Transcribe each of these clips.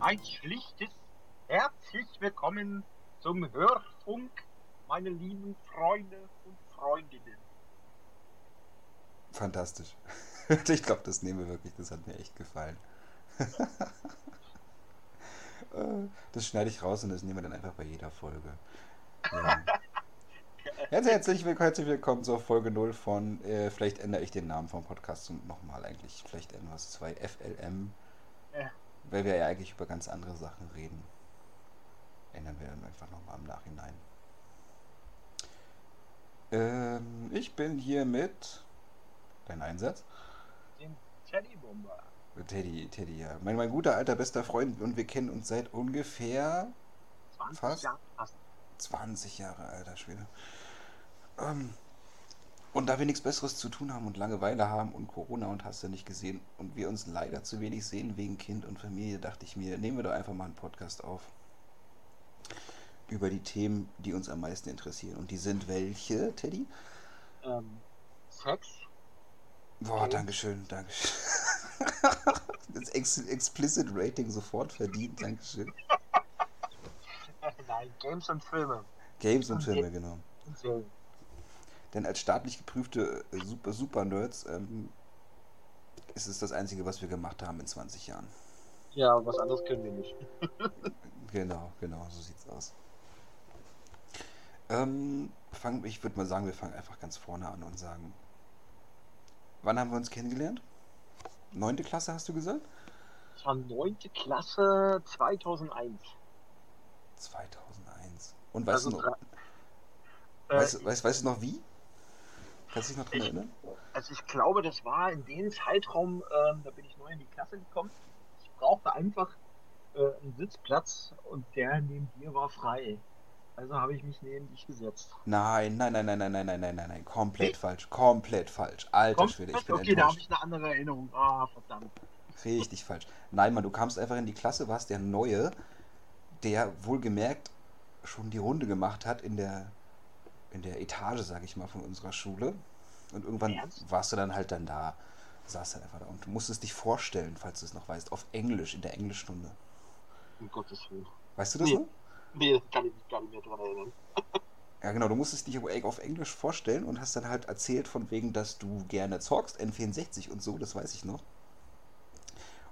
Ein schlichtes herzlich willkommen zum Hörfunk, meine lieben Freunde und Freundinnen. Fantastisch. Ich glaube, das nehmen wir wirklich. Das hat mir echt gefallen. Äh, das schneide ich raus und das nehmen wir dann einfach bei jeder Folge. Ja. Jetzt herzlich willkommen, herzlich willkommen zur Folge 0 von, äh, vielleicht ändere ich den Namen vom Podcast nochmal eigentlich, vielleicht etwas 2 FLM, Ja. weil wir ja eigentlich über ganz andere Sachen reden. Ändern wir dann einfach nochmal im Nachhinein. Ähm, ich bin hier mit, dein Einsatz? Den Teddybomber. Teddy, Teddy, ja. Mein, mein guter alter bester Freund und wir kennen uns seit ungefähr 20 Fast. Jahre fast. 20 Jahre, alter Schwede. Ähm, und da wir nichts Besseres zu tun haben und Langeweile haben und Corona und hast du nicht gesehen und wir uns leider zu wenig sehen wegen Kind und Familie, dachte ich mir, nehmen wir doch einfach mal einen Podcast auf. Über die Themen, die uns am meisten interessieren. Und die sind welche, Teddy? Ähm, Sex. Boah, Okay. Dankeschön, Dankeschön. Das Ex Explicit Rating sofort verdient, Dankeschön. Nein, Games und Filme. Games und Und Filme, jetzt- genau. Und Serien. Denn als staatlich geprüfte äh, Super, Super Nerds ähm, ist es das Einzige, was wir gemacht haben in 20 Jahren. Ja, was anderes können wir nicht. Genau, genau, so sieht's aus. Ähm, fang, ich würde mal sagen, wir fangen einfach ganz vorne an und sagen, wann haben wir uns kennengelernt? Neunte Klasse hast du gesagt? Das war neunte Klasse 2001. 2001. Und weißt Also du noch, Äh, weißt, weißt, weißt du noch wie? Kannst du dich noch dran Ich- erinnern? Also ich glaube, das war in dem Zeitraum, ähm, da bin ich neu in die Klasse gekommen. Ich brauchte einfach äh, einen Sitzplatz und der neben dir war frei. Also habe ich mich neben dich gesetzt. Nein, nein, nein, nein, nein, nein, nein, nein, nein, nein, komplett falsch, komplett falsch. Alter Kommt- Schwede, ich bin okay, da habe enttäuscht. ich eine andere Erinnerung. Ah, verdammt. Richtig falsch. Nein, Mann, du kamst einfach in die Klasse, warst der Neue, der wohlgemerkt schon die Runde gemacht hat in der, in der Etage, sag ich mal, von unserer Schule. Und irgendwann Ernst? warst du dann halt dann da, saß dann einfach da und du musstest dich vorstellen, falls du es noch weißt, auf Englisch, in der Englischstunde. Um Gottes Willen. Weißt du das Nee. noch? Nee, kann ich mich gar nicht mehr dran erinnern. Ja, genau, du musstest dich auf- auf Englisch vorstellen und hast dann halt erzählt von wegen, dass du gerne zockst, N64 und so, das weiß ich noch.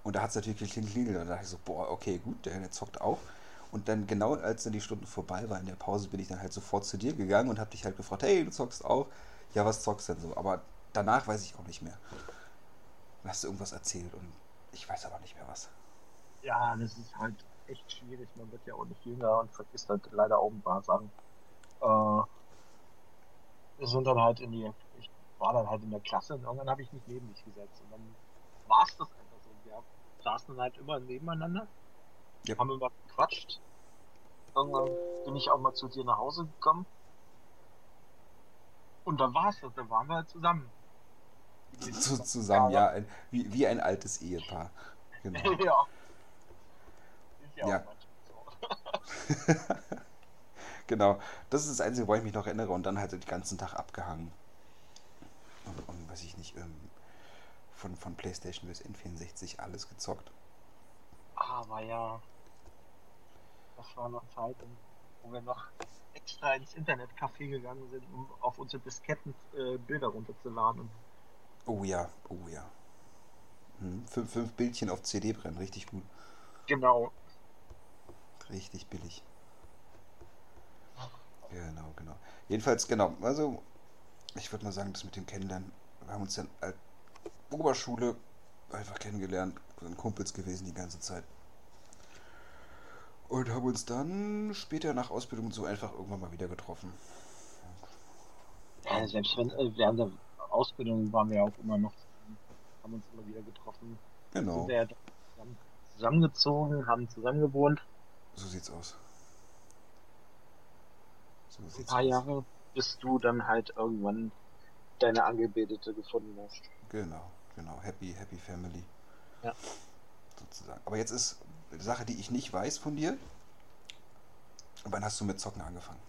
Und da hat es natürlich geklingelt und da dachte ich so, boah, okay, gut, der, der zockt auch. Und dann genau als dann die Stunde vorbei war in der Pause, bin ich dann halt sofort zu dir gegangen und habe dich halt gefragt, hey, du zockst auch? Ja, was zockst denn so? Aber danach weiß ich auch nicht mehr. Dann hast du irgendwas erzählt und ich weiß aber nicht mehr was. Ja, das ist halt echt schwierig. Man wird ja auch nicht jünger und vergisst halt leider auch ein paar Sachen. Äh, wir sind dann halt in die, ich war dann halt in der Klasse und irgendwann habe ich mich neben dich gesetzt. Und dann war es das einfach so. Wir saßen dann halt immer nebeneinander, Ja. haben immer gequatscht. Irgendwann bin ich auch mal zu dir nach Hause gekommen. Und dann war es das, dann waren wir halt zusammen. Zu, zusammen, ja, ein, wie, wie ein altes Ehepaar. Genau. ja. Ist ja, Ja. auch manchmal so. Genau, das ist das Einzige, wo ich mich noch erinnere und dann halt den ganzen Tag abgehangen. Und, und weiß ich nicht, ähm, von, von Playstation bis N64 alles gezockt. Aber ja, das war noch Zeiten, wo wir noch extra ins Internetcafé gegangen sind, um auf unsere Disketten äh, Bilder runterzuladen. Oh ja, oh ja. Hm, fünf, fünf Bildchen auf CD brennen, richtig gut. genau, Richtig billig. Genau, genau. Jedenfalls, genau, also ich würde mal sagen, das mit dem Kennenlernen, wir haben uns dann als Oberschule einfach kennengelernt, sind Kumpels gewesen die ganze Zeit. Und haben uns dann später nach Ausbildung so einfach irgendwann mal wieder getroffen. ja, selbst wenn äh, während der Ausbildung waren wir auch immer noch, haben uns immer wieder getroffen. Genau, Sind wir ja zusammen, zusammengezogen, haben zusammen gewohnt, so sieht's aus. So ein sieht's paar aus. Jahre, bis du dann halt irgendwann deine Angebetete gefunden hast. Genau, genau. Happy, happy family. Ja. Sozusagen. Aber jetzt ist Sache, die ich nicht weiß von dir. Wann hast du mit Zocken angefangen?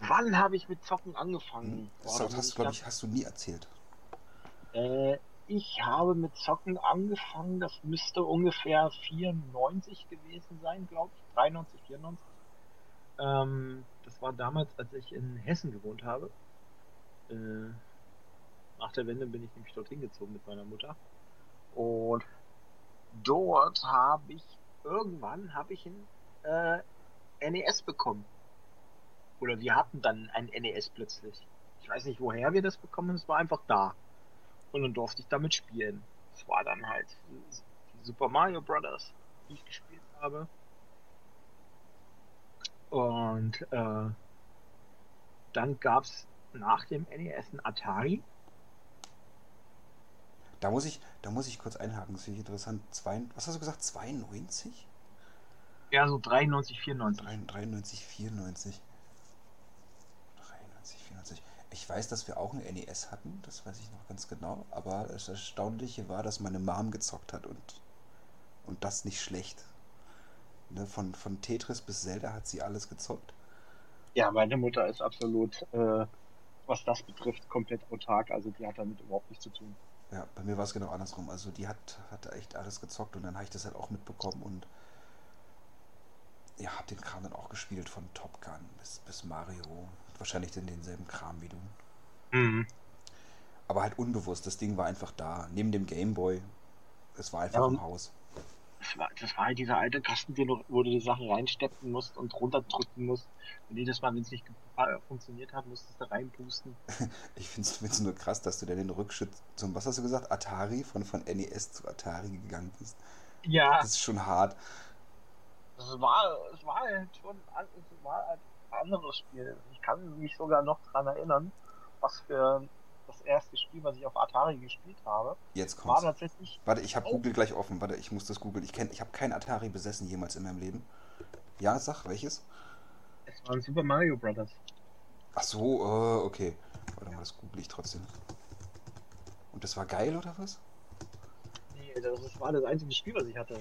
Wann habe ich mit Zocken angefangen? Hm, Boah, Das hast, ich glaube ich, hast du nie erzählt. Äh, ich habe mit Zocken angefangen, das müsste ungefähr 94 gewesen sein, glaube ich. 93, 94. Ähm, das war damals, als ich in Hessen gewohnt habe. Äh, nach der Wende bin ich nämlich dorthin gezogen mit meiner Mutter. Und dort habe ich, irgendwann habe ich ein äh, NES bekommen. Oder wir hatten dann ein NES plötzlich. Ich weiß nicht, woher wir das bekommen, es war einfach da. Und dann durfte ich damit spielen. Das war dann halt Super Mario Brothers, die ich gespielt habe. Und äh, dann gab es nach dem NES ein Atari. Da muss ich, da muss ich kurz einhaken, das finde ich interessant. Zwei, was hast du gesagt? 92? Ja, so 93, 94. 93, 94. 93, 94. Ich weiß, dass wir auch ein NES hatten, das weiß ich noch ganz genau, aber das Erstaunliche war, dass meine Mom gezockt hat und, und das nicht schlecht. Ne, von, von Tetris bis Zelda hat sie alles gezockt. Ja, meine Mutter ist absolut, äh, was das betrifft, komplett autark. Also die hat damit überhaupt nichts zu tun. Ja, bei mir war es genau andersrum. Also die hat, hat echt alles gezockt und dann habe ich das halt auch mitbekommen und ja, hab den Kram dann auch gespielt von Top Gun bis, bis Mario. Wahrscheinlich den, denselben Kram wie du. Mhm. Aber halt unbewusst, das Ding war einfach da, neben dem Gameboy. Es war einfach Ja, im Haus. Das war, das war halt dieser alte Kasten, wo du die Sachen reinsteppen musst und runterdrücken musst. Und jedes Mal, wenn es nicht funktioniert hat, musstest du reinpusten. Ich finde es nur krass, dass du dann den Rückschritt zum, was hast du gesagt, Atari, von, von NES zu Atari gegangen bist. Ja, Das ist schon hart. es war, es war halt schon es war ein anderes Spiel. Ich kann mich sogar noch dran erinnern, was für das erste Spiel, was ich auf Atari gespielt habe, Jetzt war kommt's. tatsächlich Warte, ich habe Oh. Google gleich offen. Warte, ich muss das googeln. Ich, kenn- ich habe kein Atari besessen jemals in meinem Leben. Ja, sag, welches? es war ein Super Mario Brothers. Ach so, äh, okay. Warte mal, das google ich trotzdem. Und das war geil, oder was? Nee, das war das einzige Spiel, was ich hatte.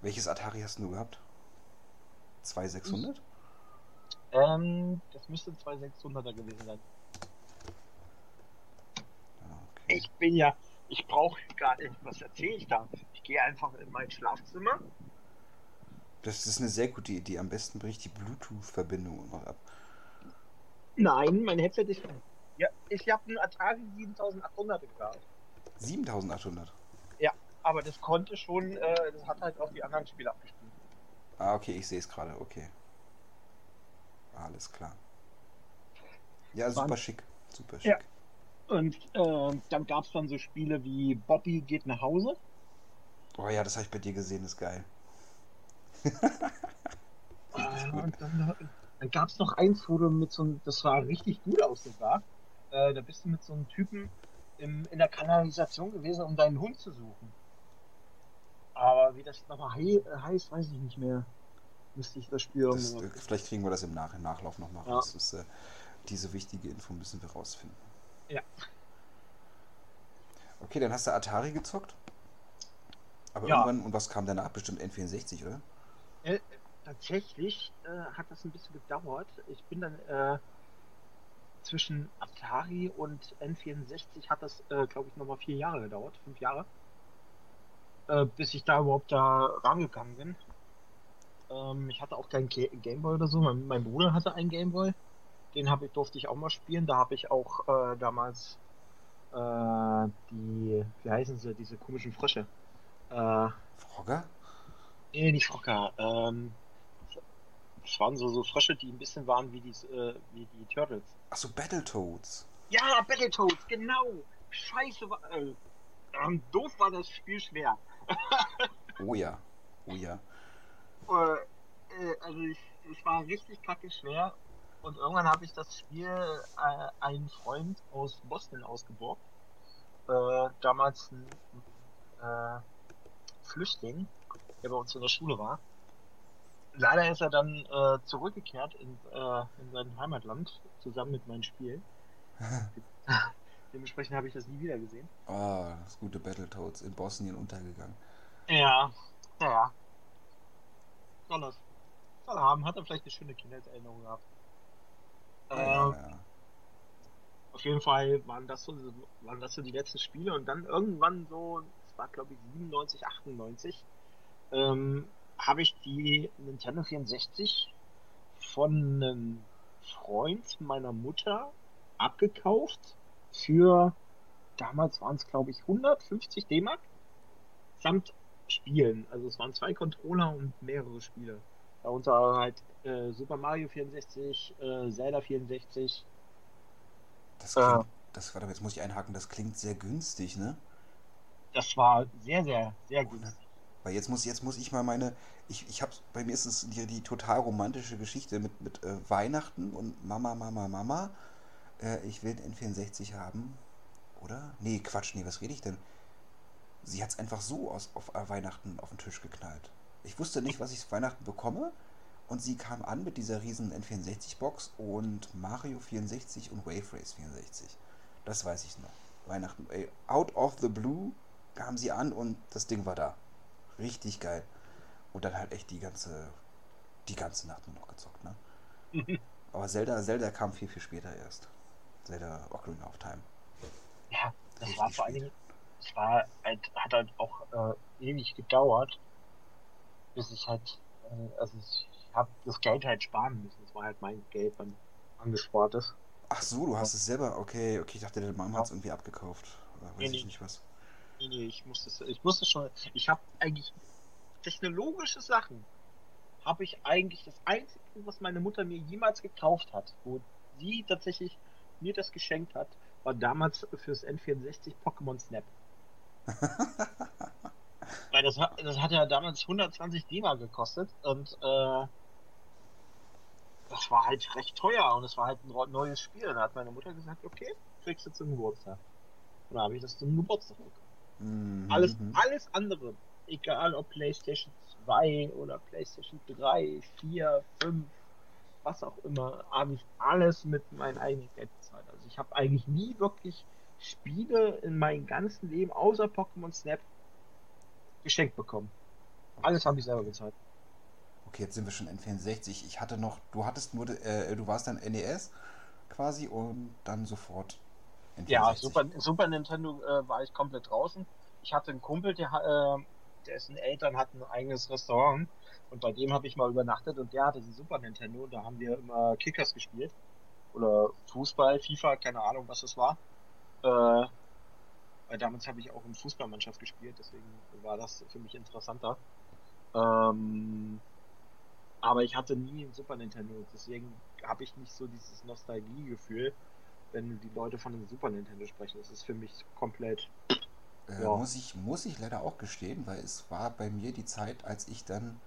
Welches Atari hast du gehabt? 2600? Ähm, das müsste ein 2600er gewesen sein. Ah, okay. Ich bin ja, ich brauche gar nicht, was erzähle ich da? Ich gehe einfach in mein Schlafzimmer. Das ist eine sehr gute Idee. Am besten bricht die Bluetooth-Verbindung noch ab. Nein, mein Headset ist. Ja, ich habe einen Atari 7800 gehabt. 7800. Aber das konnte schon, äh, das hat halt auch die anderen Spiele abgespielt. Ah, okay, ich sehe es gerade. Okay. Alles klar. Ja, super schick. Super schick. Ja. Und äh, dann gab es dann so Spiele wie Bobby geht nach Hause. Oh ja, das habe ich bei dir gesehen, ist geil. Äh, und dann, dann gab es noch eins, wo du mit so einem, das sah richtig gut aus sogar. Äh, da bist du mit so einem Typen im, in der Kanalisation gewesen, um deinen Hund zu suchen. Aber wie das nochmal hei heißt, weiß ich nicht mehr. Müsste ich das Spiel Das, äh, vielleicht kriegen wir das im Nach Nachlauf nochmal Ja. raus. Das, äh, diese wichtige Info müssen wir rausfinden. Ja. Okay, dann hast du Atari gezockt. Aber Ja. irgendwann, und was kam danach? Bestimmt N64, oder? Äh, tatsächlich äh, hat das ein bisschen gedauert. Ich bin dann äh, zwischen Atari und N64 hat das, äh, glaube ich, nochmal vier Jahre gedauert, fünf Jahre, äh, bis ich da überhaupt da rangegangen bin. Ähm, ich hatte auch keinen Ga- Gameboy oder so. Mein, mein Bruder hatte einen Gameboy. Den hab ich, durfte ich auch mal spielen. Da habe ich auch äh, damals äh, die, wie heißen sie, diese komischen Frösche. Äh, Frogger? Nee, nicht Frocker. Ähm, das waren so, so Frösche, die ein bisschen waren wie die, äh, wie die Turtles. Achso, Battletoads. Ja, Battletoads, genau. Scheiße, war, äh, ähm, doof war das Spiel schwer. Oh ja. Oh ja. Äh, äh, also ich, es war richtig kacke schwer. Und irgendwann habe ich das Spiel äh, einen Freund aus Boston ausgeborgt. Äh, damals ein äh, Flüchtling, der bei uns in der Schule war. Leider ist er dann äh, zurückgekehrt in, äh, in sein Heimatland zusammen mit meinen Spielen. Dementsprechend habe ich das nie wieder gesehen. Ah, das gute Battletoads in Bosnien untergegangen. Ja, ja. Dollars. Geburtstag haben, hat er vielleicht eine schöne Kindheitserinnerung gehabt. Äh, ja. Auf jeden Fall waren das, so, waren das so die letzten Spiele und dann irgendwann so, das war glaube ich 97, 98, ähm, habe ich die Nintendo 64 von einem Freund meiner Mutter abgekauft für, damals waren es glaube ich 150 D-Mark samt Spielen. Also es waren zwei Controller und mehrere Spiele. Darunter halt äh, Super Mario 64, äh, Zelda 64. Das Äh. klingt, das, warte, jetzt muss ich einhaken, das klingt sehr günstig, ne? Das war sehr, sehr, sehr günstig. Weil jetzt muss, jetzt muss ich mal meine, ich, ich hab's, bei mir ist es die, die total romantische Geschichte mit, mit äh, Weihnachten und Mama, Mama, Mama. Äh, ich will den N64 haben. Oder? Nee, Quatsch, nee, was rede ich denn? Sie hat's einfach so aus, auf äh, Weihnachten auf den Tisch geknallt. Ich wusste nicht, was ich zu Weihnachten bekomme. Und sie kam an mit dieser riesen N64-Box und Mario 64 und Wave Race 64. Das weiß ich noch. Weihnachten, ey, out of the blue kam sie an und das Ding war da. Richtig geil. Und dann halt echt die ganze, die ganze Nacht nur noch gezockt, ne? Aber Zelda, Zelda kam viel, viel später erst. Zelda Ocarina of Time. Ja, das Richtig war vor. Dingen, es war halt, hat halt auch äh, ewig gedauert, bis ich halt, äh, also ich habe das Geld halt sparen müssen. Das war halt mein Geld, mein angespartes. Ach so, du hast es selber. Okay, okay, ich dachte, deine Mama Ja. hat es irgendwie abgekauft. Oder weiß Nee, ich nee. nicht was. Nee, nee, ich musste es, ich musste schon, ich habe eigentlich technologische Sachen, habe ich eigentlich das Einzige, was meine Mutter mir jemals gekauft hat, wo sie tatsächlich mir das geschenkt hat, war damals fürs N64 Pokémon Snap. Weil das hat, das hat ja damals 120 D-Mark gekostet und äh, das war halt recht teuer und es war halt ein neues Spiel. Da hat meine Mutter gesagt, okay, kriegst du zum Geburtstag. Und da habe ich das zum Geburtstag bekommen. Mhm, Alles, alles andere, egal ob PlayStation 2 oder PlayStation 3, 4, 5, was auch immer, habe ich alles mit meinem eigenen Geld bezahlt. Also ich habe eigentlich nie wirklich Spiele in meinem ganzen Leben außer Pokémon Snap geschenkt bekommen. Alles habe ich selber bezahlt. Okay, jetzt sind wir schon N64. Ich hatte noch, du hattest nur, äh, du warst dann NES quasi und dann sofort N64. Ja, Super, Super Nintendo äh, war ich komplett draußen. Ich hatte einen Kumpel, der, äh, dessen Eltern hatten ein eigenes Restaurant und bei dem habe ich mal übernachtet und der hatte einen Super Nintendo und da haben wir immer Kickers gespielt. Oder Fußball, FIFA, keine Ahnung, was das war. Äh, weil damals habe ich auch in Fußballmannschaft gespielt, deswegen war das für mich interessanter. Ähm, aber ich hatte nie ein Super Nintendo, deswegen habe ich nicht so dieses Nostalgiegefühl, wenn die Leute von einem Super Nintendo sprechen. Das ist für mich komplett. Äh, Ja. muss, ich, muss ich leider auch gestehen, weil es war bei mir die Zeit, als ich dann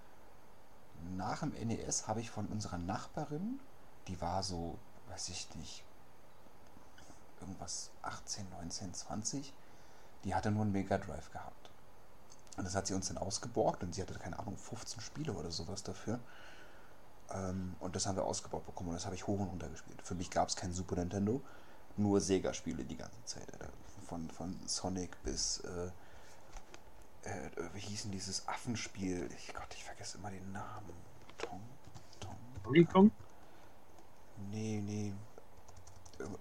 nach dem NES habe ich von unserer Nachbarin, die war so, weiß ich nicht, irgendwas 18, 19, 20, die hatte nur einen Mega Drive gehabt. Und das hat sie uns dann ausgeborgt und sie hatte, keine Ahnung, 15 Spiele oder sowas dafür. Ähm, und das haben wir ausgebaut bekommen und das habe ich hoch und runter gespielt. Für mich gab es kein Super Nintendo, nur Sega-Spiele die ganze Zeit. Von, von Sonic bis, äh, äh, wie hieß denn dieses Affenspiel? Ich Gott, ich vergesse immer den Namen. Tom? Tom? Donkey Kong? Nee, nee.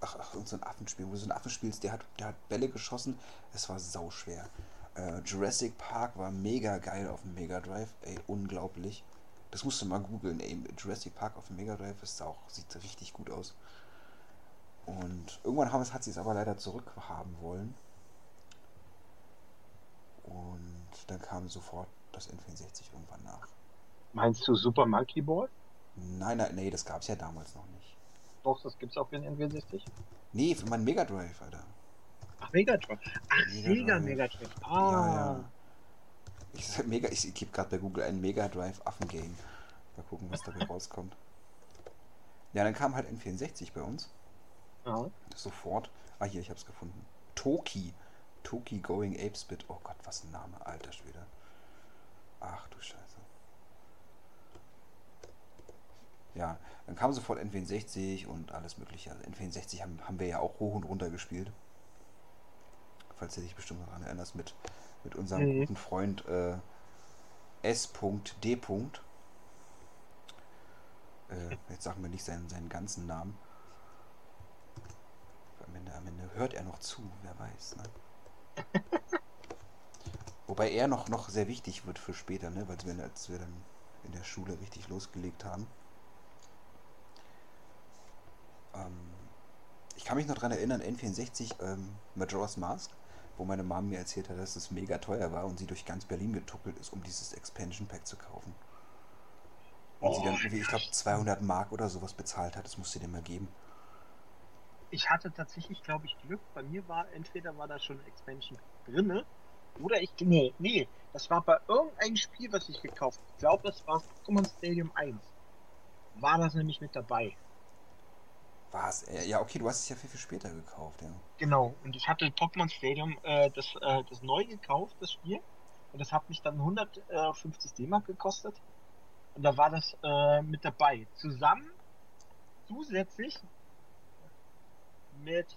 Ach, ach, so ein Affenspiel, wo du so ein Affen spielst, der hat, der hat Bälle geschossen. Es war sauschwer. Äh, Jurassic Park war mega geil auf dem Mega Drive. Ey, unglaublich. Das musst du mal googeln, ey. Jurassic Park auf dem Mega Drive ist auch, sieht richtig gut aus. Und irgendwann haben es, hat sie es aber leider zurückhaben wollen. Und dann kam sofort das N64 irgendwann nach. Meinst du Super Monkey Ball? Nein, nein, nee, das gab es ja damals noch nicht. Doch, das gibt's auch für den N64. Nee, für meinen Mega Drive, Alter. Ach, Mega Drive. Ach, Mega Sega. Mega Drive. Ah. Ja, ja. Ich, Mega, ich, ich gebe gerade bei Google ein Mega Drive Affengame. Mal gucken, was dabei rauskommt. Ja, dann kam halt N64 bei uns. ja. Sofort. Ah, hier, ich hab's gefunden. Toki. Toki Going Ape Spit. Oh Gott, was ein Name. Alter Schwede. Ach du Scheiße. Ja, dann kam sofort N64 und alles mögliche. Also N64 haben, haben wir ja auch hoch und runter gespielt. Falls du dich bestimmt daran erinnerst, mit, mit unserem Mhm. guten Freund äh, S.D. Äh, jetzt sagen wir nicht seinen, seinen ganzen Namen. Am Ende, am Ende hört er noch zu, wer weiß, ne? Wobei er noch, noch sehr wichtig wird für später, ne? Weil wir, als wir dann in der Schule richtig losgelegt haben. Ähm, ich kann mich noch daran erinnern, N64 ähm, Majora's Mask, wo meine Mom mir erzählt hat, dass es mega teuer war und sie durch ganz Berlin getuckelt ist, um dieses Expansion Pack zu kaufen. Und sie dann Oh, irgendwie, ich glaube, 200 Mark oder sowas bezahlt hat. Das musste dir mal geben. Ich hatte tatsächlich, glaube ich, Glück. Bei mir war entweder war da schon Expansion drinne oder ich. Nee, nee. Das war bei irgendeinem Spiel, was ich gekauft habe. Ich glaube, das war Pokémon Stadium 1. War das nämlich mit dabei. War es? Äh, ja, okay, du hast es ja viel, viel später gekauft, ja. Genau. Und ich hatte Pokémon Stadium, äh, das, äh, das neu gekauft, das Spiel. Und das hat mich dann 150 D-Mark gekostet. Und da war das äh, mit dabei. Zusammen, zusätzlich mit,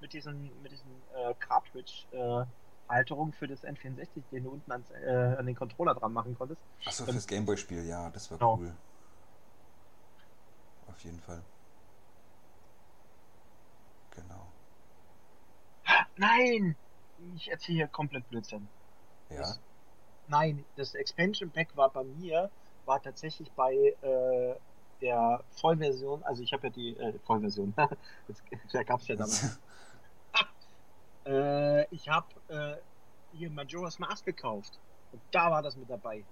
mit diesen, mit diesen äh, Cartridge-Halterungen für das N64, den du unten ans, äh, an den Controller dran machen konntest. Achso, fürs Gameboy-Spiel, ja, das war genau. cool. Auf jeden Fall. Genau. Nein! Ich erzähle hier komplett Blödsinn. Ja. Das- Nein, das Expansion Pack war bei mir, war tatsächlich bei äh, der Vollversion, also ich habe ja die äh, Vollversion, das, da gab es ja damals. äh, ich habe äh, hier Majora's Mask gekauft und da war das mit dabei.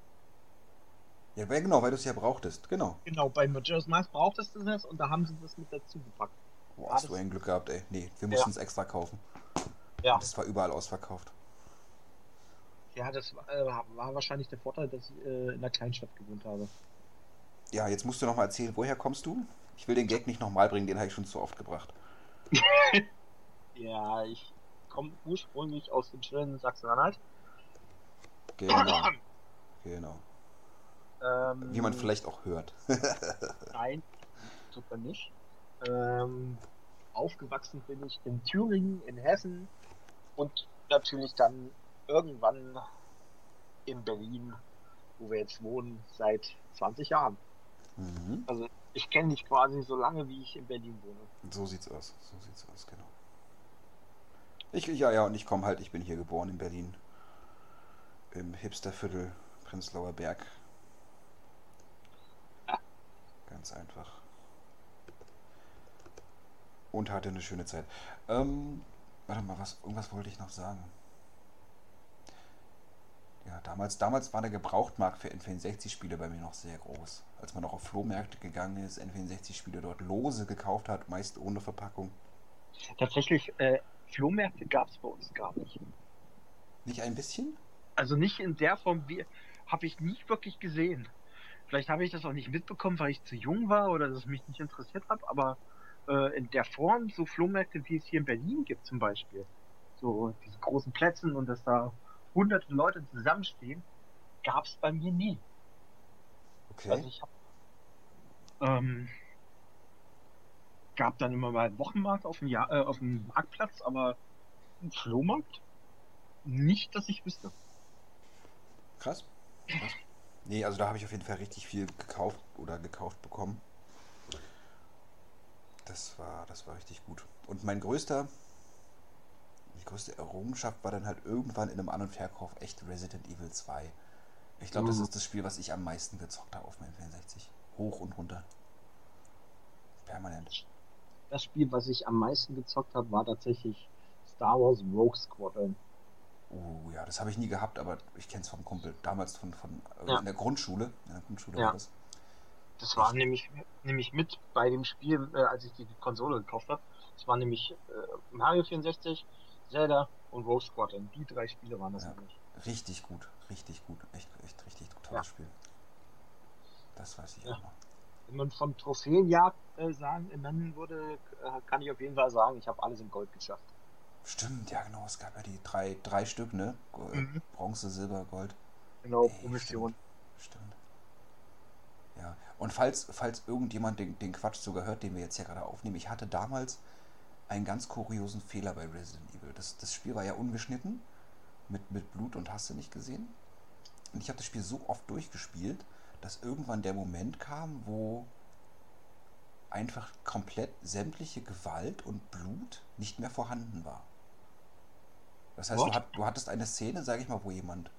Ja, genau, weil du es ja brauchtest. Genau. Genau, bei Majora's Mask brauchtest du das und da haben sie das mit dazu gepackt. Boah, hast du ein Glück gehabt, ey. Nee, wir mussten es extra kaufen. Ja, Das war überall ausverkauft. ja das war, äh, war wahrscheinlich der Vorteil, dass ich äh, in einer Kleinstadt gewohnt habe. Ja, jetzt musst du noch mal erzählen, woher kommst du? Ich will den Gag nicht nochmal bringen, den habe ich schon zu oft gebracht. Ja, ich komme ursprünglich aus dem schönen Sachsen-Anhalt. Genau. genau. Ähm, Wie man vielleicht auch hört. Nein, man nicht. Ähm, aufgewachsen bin ich in Thüringen, in Hessen und natürlich dann irgendwann in Berlin, wo wir jetzt wohnen, seit 20 Jahren. Mhm. Also ich kenne dich quasi so lange, wie ich in Berlin wohne. So sieht's aus. So sieht's aus, genau. Ich, ja, ja, und ich komme halt, ich bin hier geboren in Berlin. Im Hipsterviertel Prenzlauer Berg. Ganz einfach. Und hatte eine schöne Zeit. Ähm, warte mal, was, irgendwas wollte ich noch sagen. Ja, damals, damals war der Gebrauchtmarkt für N64-Spiele bei mir noch sehr groß. Als man noch auf Flohmärkte gegangen ist, N64-Spiele dort lose gekauft hat, meist ohne Verpackung. Tatsächlich, äh, Flohmärkte gab es bei uns gar nicht. Nicht ein bisschen? Also nicht in der Form, wie habe ich nicht wirklich gesehen. Vielleicht habe ich das auch nicht mitbekommen, weil ich zu jung war oder dass es mich nicht interessiert hat, aber äh, in der Form so Flohmärkte, wie es hier in Berlin gibt zum Beispiel, so diese großen Plätzen und dass da hunderte Leute zusammenstehen, gab es bei mir nie. Okay. Also ich habe ähm, gab dann immer mal einen Wochenmarkt auf dem, Jahr, äh, auf dem Marktplatz, aber einen Flohmarkt nicht, dass ich wüsste. Krass. Krass. Nee, also da habe ich auf jeden Fall richtig viel gekauft oder gekauft bekommen. Das war, das war richtig gut. Und mein größter, die größte Errungenschaft war dann halt irgendwann in einem An- und Verkauf echt Resident Evil 2. Ich glaube, das Mhm. ist das Spiel, was ich am meisten gezockt habe auf meinem 64. Hoch und runter. Permanent. Das Spiel, was ich am meisten gezockt habe, war tatsächlich Star Wars Rogue Squadron. Oh ja, das habe ich nie gehabt, aber ich kenne es vom Kumpel. Damals von, von äh, Ja. in der Grundschule. In der Grundschule Ja. war das. Das war nämlich, nämlich mit bei dem Spiel, äh, als ich die Konsole gekauft habe. Das war nämlich äh, Mario 64, Zelda und Rogue Squadron. Die drei Spiele waren das Ja. nämlich. Richtig gut, richtig gut. Echt, echt richtig tolles Ja. Spiel. Das weiß ich Ja. auch noch. Wenn man von Trophäenjagd äh, sagen, nennen würde, äh, kann ich auf jeden Fall sagen, ich habe alles in Gold geschafft. Stimmt, ja genau, es gab ja die drei, drei Stück, ne? Äh, Mhm. Bronze, Silber, Gold. Genau, Ey, pro Mission. Stimmt. Ja, und falls, falls irgendjemand den, den Quatsch sogar hört, den wir jetzt ja gerade aufnehmen, ich hatte damals einen ganz kuriosen Fehler bei Resident Evil. Das, das Spiel war ja ungeschnitten, mit, mit Blut und hast du nicht gesehen. Und ich habe das Spiel so oft durchgespielt, dass irgendwann der Moment kam, wo einfach komplett sämtliche Gewalt und Blut nicht mehr vorhanden war. Das heißt, du, hat, du, hattest eine Szene, sage ich mal, wo jemand,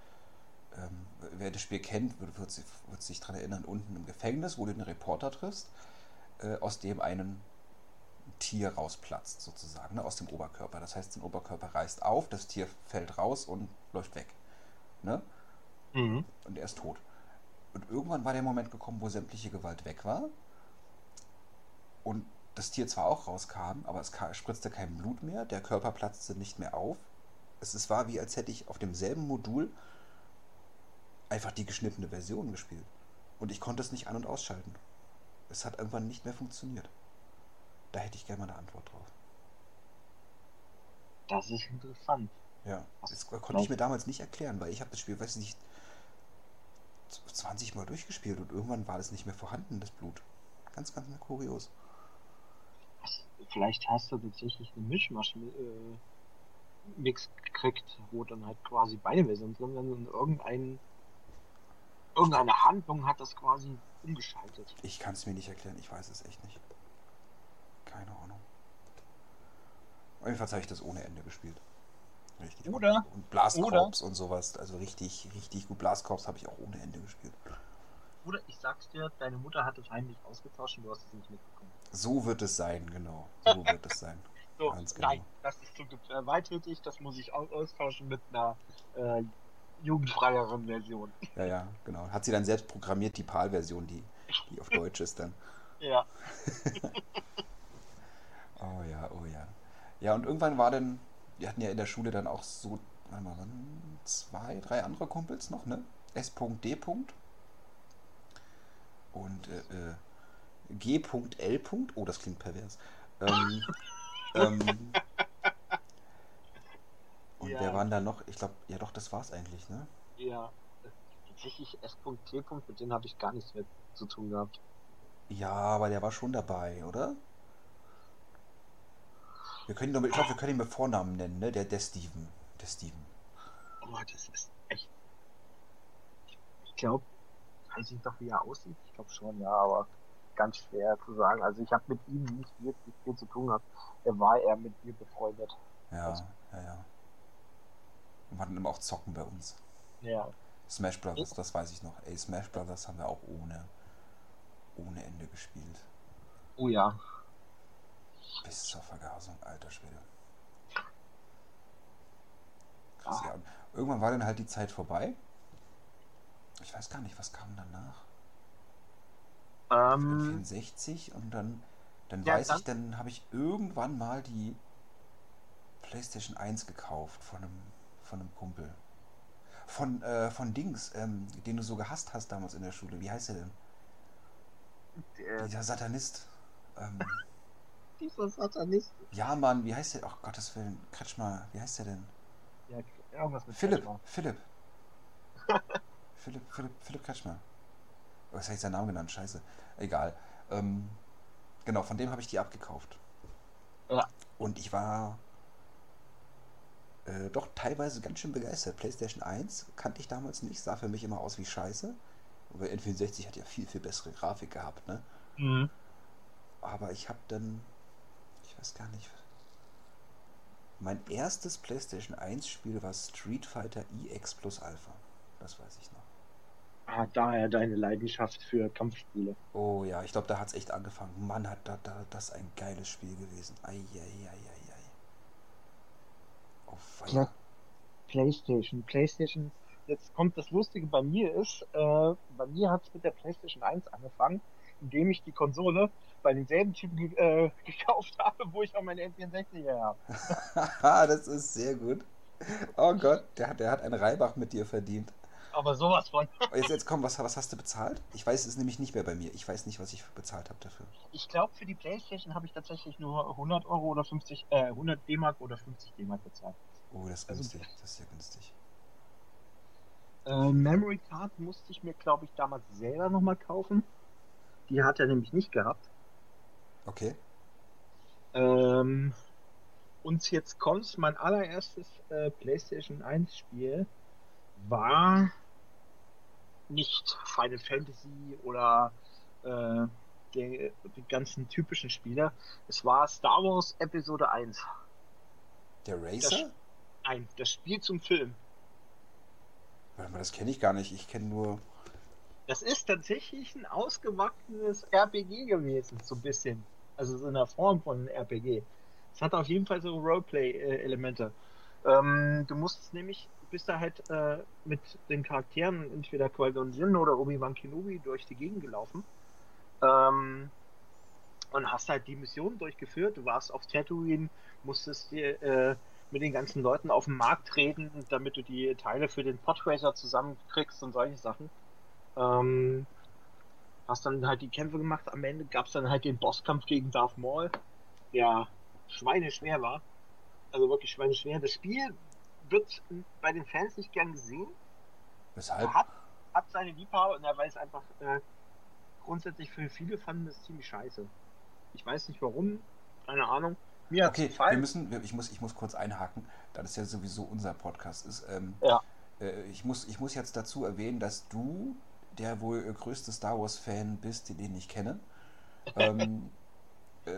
ähm, wer das Spiel kennt, wird, wird, sich, wird sich daran erinnern, unten im Gefängnis, wo du den Reporter triffst, äh, aus dem einen Tier rausplatzt, sozusagen, ne, aus dem Oberkörper. Das heißt, der Oberkörper reißt auf, das Tier fällt raus und läuft weg. Ne? Mhm. Und er ist tot. Und irgendwann war der Moment gekommen, wo sämtliche Gewalt weg war. Und das Tier zwar auch rauskam, aber es spritzte kein Blut mehr, der Körper platzte nicht mehr auf. Es war wie, als hätte ich auf demselben Modul einfach die geschnittene Version gespielt. Und ich konnte es nicht an- und ausschalten. Es hat irgendwann nicht mehr funktioniert. Da hätte ich gerne mal eine Antwort drauf. Das ist interessant. Ja, das konnte ich mir damals nicht erklären, weil ich habe das Spiel, weiß ich nicht, 20 Mal durchgespielt und irgendwann war das nicht mehr vorhanden, das Blut. Ganz, ganz kurios. Vielleicht hast du tatsächlich eine Mischmasch äh, Mix gekriegt, wo dann halt quasi beide Versionen drin sind und irgendein, irgendeine Handlung hat das quasi umgeschaltet. Ich kann es mir nicht erklären, ich weiß es echt nicht. Keine Ahnung. Auf jeden Fall habe ich das ohne Ende gespielt. Richtig. Oder? Und Blastkorps und sowas. Also richtig, richtig gut. Blastkorps habe ich auch ohne Ende gespielt. Oder ich sag's dir, deine Mutter hat es heimlich ausgetauscht und du hast es nicht mitbekommen. So wird es sein, genau. So wird es sein. So, genau. Nein, das ist zu gewalttätig, das muss ich austauschen mit einer äh, jugendfreieren Version. Ja, ja, genau. Hat sie dann selbst programmiert, die PAL-Version, die, die auf Deutsch ist dann. Ja. oh ja, oh ja. Ja, und irgendwann war dann, wir hatten ja in der Schule dann auch so, warte mal, zwei, drei andere Kumpels noch, ne? S.D. Und äh, äh, G.L. Oh, das klingt pervers. Ähm, ähm, und ja. wer waren da noch? Ich glaube, ja doch, das war's eigentlich, ne? Ja. Tatsächlich S.T. mit denen habe ich gar nichts mehr zu tun gehabt. Ja, aber der war schon dabei, oder? Wir können ihn, ich glaube, wir können ihn mit Vornamen nennen, ne? Der, der Steven. Der Steven. Oh, das ist echt. Ich glaube, weiß ich doch, wie er aussieht. Ich glaube schon, ja, aber ganz schwer zu sagen. Also ich habe mit ihm nicht wirklich viel zu tun gehabt. Er war eher mit mir befreundet. Ja, also. ja, ja. Und waren immer auch zocken bei uns. Ja. Smash Brothers, das weiß ich noch. Ey, Smash Brothers haben wir auch ohne, ohne Ende gespielt. Oh ja. Bis zur Vergasung, alter Schwede. Krass, ja. Irgendwann war dann halt die Zeit vorbei. Ich weiß gar nicht, was kam danach. Ähm, 64 und dann, dann ja, weiß dann? ich, dann habe ich irgendwann mal die PlayStation 1 gekauft von einem, von einem Kumpel. Von, äh, von Dings, ähm, den du so gehasst hast damals in der Schule. Wie heißt er denn? Der, Dieser Satanist. Ähm, Dieser Satanist. Ja, Mann, wie heißt der? Ach, Gottes Willen, Kretschmer, wie heißt der denn? Ja, irgendwas mit Philipp, Kretschmer. Philipp. Philipp, Philipp, Philipp Kretschmer. Was habe ich seinen Namen genannt? Scheiße. Egal. Ähm, genau, von dem habe ich die abgekauft. Ja. Und ich war äh, doch teilweise ganz schön begeistert. PlayStation 1 kannte ich damals nicht, sah für mich immer aus wie Scheiße. Weil N64 hat ja viel, viel bessere Grafik gehabt, ne? Mhm. Aber ich habe dann, ich weiß gar nicht, mein erstes PlayStation 1 Spiel war Street Fighter EX plus Alpha. Das weiß ich noch. Ah, daher deine Leidenschaft für Kampfspiele. Oh ja, ich glaube, da hat es echt angefangen. Mann, hat da, da das ein geiles Spiel gewesen. Eieieiei. Feier. PlayStation. PlayStation. Jetzt kommt das Lustige bei mir ist, äh, bei mir hat es mit der PlayStation 1 angefangen, indem ich die Konsole bei denselben Typen äh, gekauft habe, wo ich auch meine N64 her habe. das ist sehr gut. Oh Gott, der, der hat einen Reibach mit dir verdient aber sowas von. jetzt, jetzt komm, was, was hast du bezahlt? Ich weiß es nämlich nicht mehr bei mir. Ich weiß nicht, was ich bezahlt habe dafür. Ich glaube, für die Playstation habe ich tatsächlich nur 100 Euro oder 50, äh, 100 D-Mark oder 50 D-Mark bezahlt. Oh, das ist also günstig. Also, das ist ja günstig. Äh, Memory Card musste ich mir, glaube ich, damals selber nochmal kaufen. Die hat er nämlich nicht gehabt. Okay. Ähm, und jetzt kommt mein allererstes äh, PlayStation 1 Spiel war nicht Final Fantasy oder äh, die, die ganzen typischen Spiele. Es war Star Wars Episode 1. Der Racer? Das, nein, das Spiel zum Film. Warte mal, das kenne ich gar nicht. Ich kenne nur. Das ist tatsächlich ein ausgewachsenes RPG gewesen, so ein bisschen. Also so in der Form von einem RPG. Es hat auf jeden Fall so Roleplay-Elemente. Ähm, du musst nämlich, bist da halt äh, mit den Charakteren, entweder Qui-Gon Jinn oder Obi-Wan Kenobi, durch die Gegend gelaufen. Ähm, und hast halt die Mission durchgeführt. Du warst auf Tatooine, musstest dir äh, mit den ganzen Leuten auf dem Markt reden, damit du die Teile für den Podracer zusammenkriegst und solche Sachen. Ähm, hast dann halt die Kämpfe gemacht. Am Ende gab es dann halt den Bosskampf gegen Darth Maul, der schweineschwer war. Also wirklich schweineschwer. Das Spiel wird bei den Fans nicht gern gesehen. Weshalb? Hat, hat seine Liebhaber, weil es einfach äh, grundsätzlich für viele fanden es ziemlich scheiße. Ich weiß nicht warum, keine Ahnung. Mir okay, wir müssen, ich muss, ich muss kurz einhaken, da das ja sowieso unser Podcast ist. Ähm, ja. Äh, ich, muss, ich muss jetzt dazu erwähnen, dass du der wohl größte Star Wars-Fan bist, den ich kenne. Ähm, äh,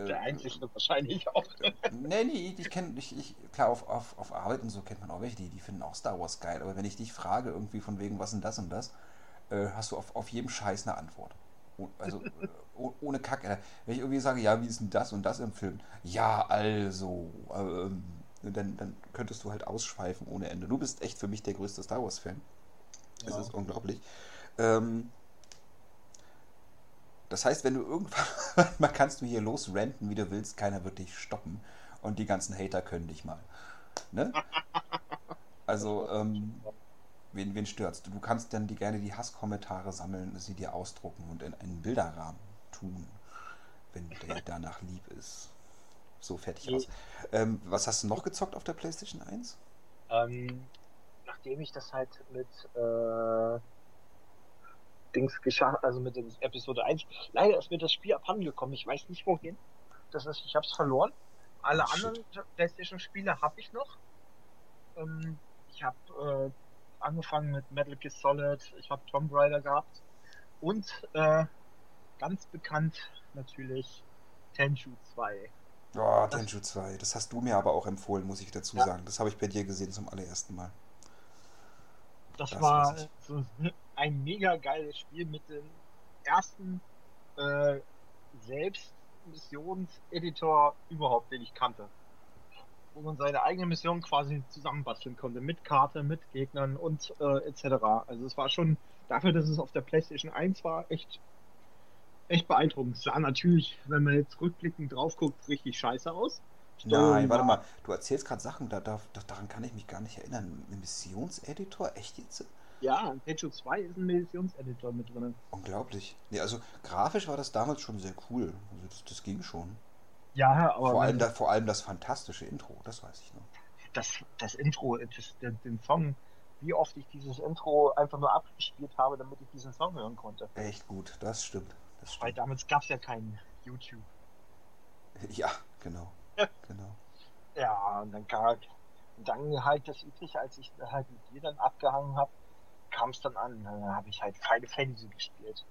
der einzige wahrscheinlich auch. nee, nee, ich kenne, ich, ich, klar, auf, auf, auf Arbeit und so kennt man auch welche, die, die finden auch Star Wars geil. Aber wenn ich dich frage, irgendwie von wegen, was denn das und das, äh, hast du auf, auf jedem Scheiß eine Antwort. Also äh, ohne Kack. Wenn ich irgendwie sage, ja, wie ist denn das und das im Film? Ja, also. Ähm, dann, dann könntest du halt ausschweifen ohne Ende. Du bist echt für mich der größte Star Wars-Fan. Das ja. ist unglaublich. Ähm, das heißt, wenn du irgendwann mal kannst du hier losrenten, wie du willst, keiner wird dich stoppen. Und die ganzen Hater können dich mal. Ne? Also, ähm, wen, wen stört's? Du kannst dann die, gerne die Hasskommentare sammeln, sie dir ausdrucken und in einen Bilderrahmen tun, wenn der danach lieb ist. So, fertig aus. Ähm, was hast du noch gezockt auf der PlayStation 1? Ähm, nachdem ich das halt mit äh, Dings geschafft, also mit dem Episode 1, leider ist mir das Spiel abhanden gekommen. Ich weiß nicht wohin. Das ist, ich habe es verloren. Alle oh, anderen PlayStation-Spiele habe ich noch. Ähm, ich habe äh, angefangen mit Metal Gear Solid, ich habe Tomb Raider gehabt und äh, ganz bekannt natürlich Tenchu 2. Oh, Tenchu 2. Das hast du mir aber auch empfohlen, muss ich dazu ja. sagen. Das habe ich bei dir gesehen zum allerersten Mal. Das, das war so ein mega geiles Spiel mit dem ersten äh, Selbstmissionseditor überhaupt, den ich kannte wo man seine eigene Mission quasi zusammenbasteln konnte, mit Karte, mit Gegnern und äh, etc. Also es war schon, dafür, dass es auf der PlayStation 1 war, echt, echt beeindruckend. Es sah natürlich, wenn man jetzt rückblickend drauf guckt, richtig scheiße aus. Nein, warte mal, du erzählst gerade Sachen, da, da, daran kann ich mich gar nicht erinnern. Ein Missionseditor? Echt jetzt? Ja, Page 2 ist ein Missionseditor mit drin. Unglaublich. Nee, also grafisch war das damals schon sehr cool. Also das, das ging schon. Ja, aber. Vor allem, da, vor allem das fantastische Intro, das weiß ich noch. Das, das Intro, das, den, den Song, wie oft ich dieses Intro einfach nur abgespielt habe, damit ich diesen Song hören konnte. Echt gut, das stimmt. Das stimmt. Weil damals gab es ja kein YouTube. Ja, genau. Genau. Ja, und dann kam und dann halt das Übliche, als ich halt mit dir dann abgehangen habe, kam es dann an. Dann habe ich halt Final Fantasy gespielt.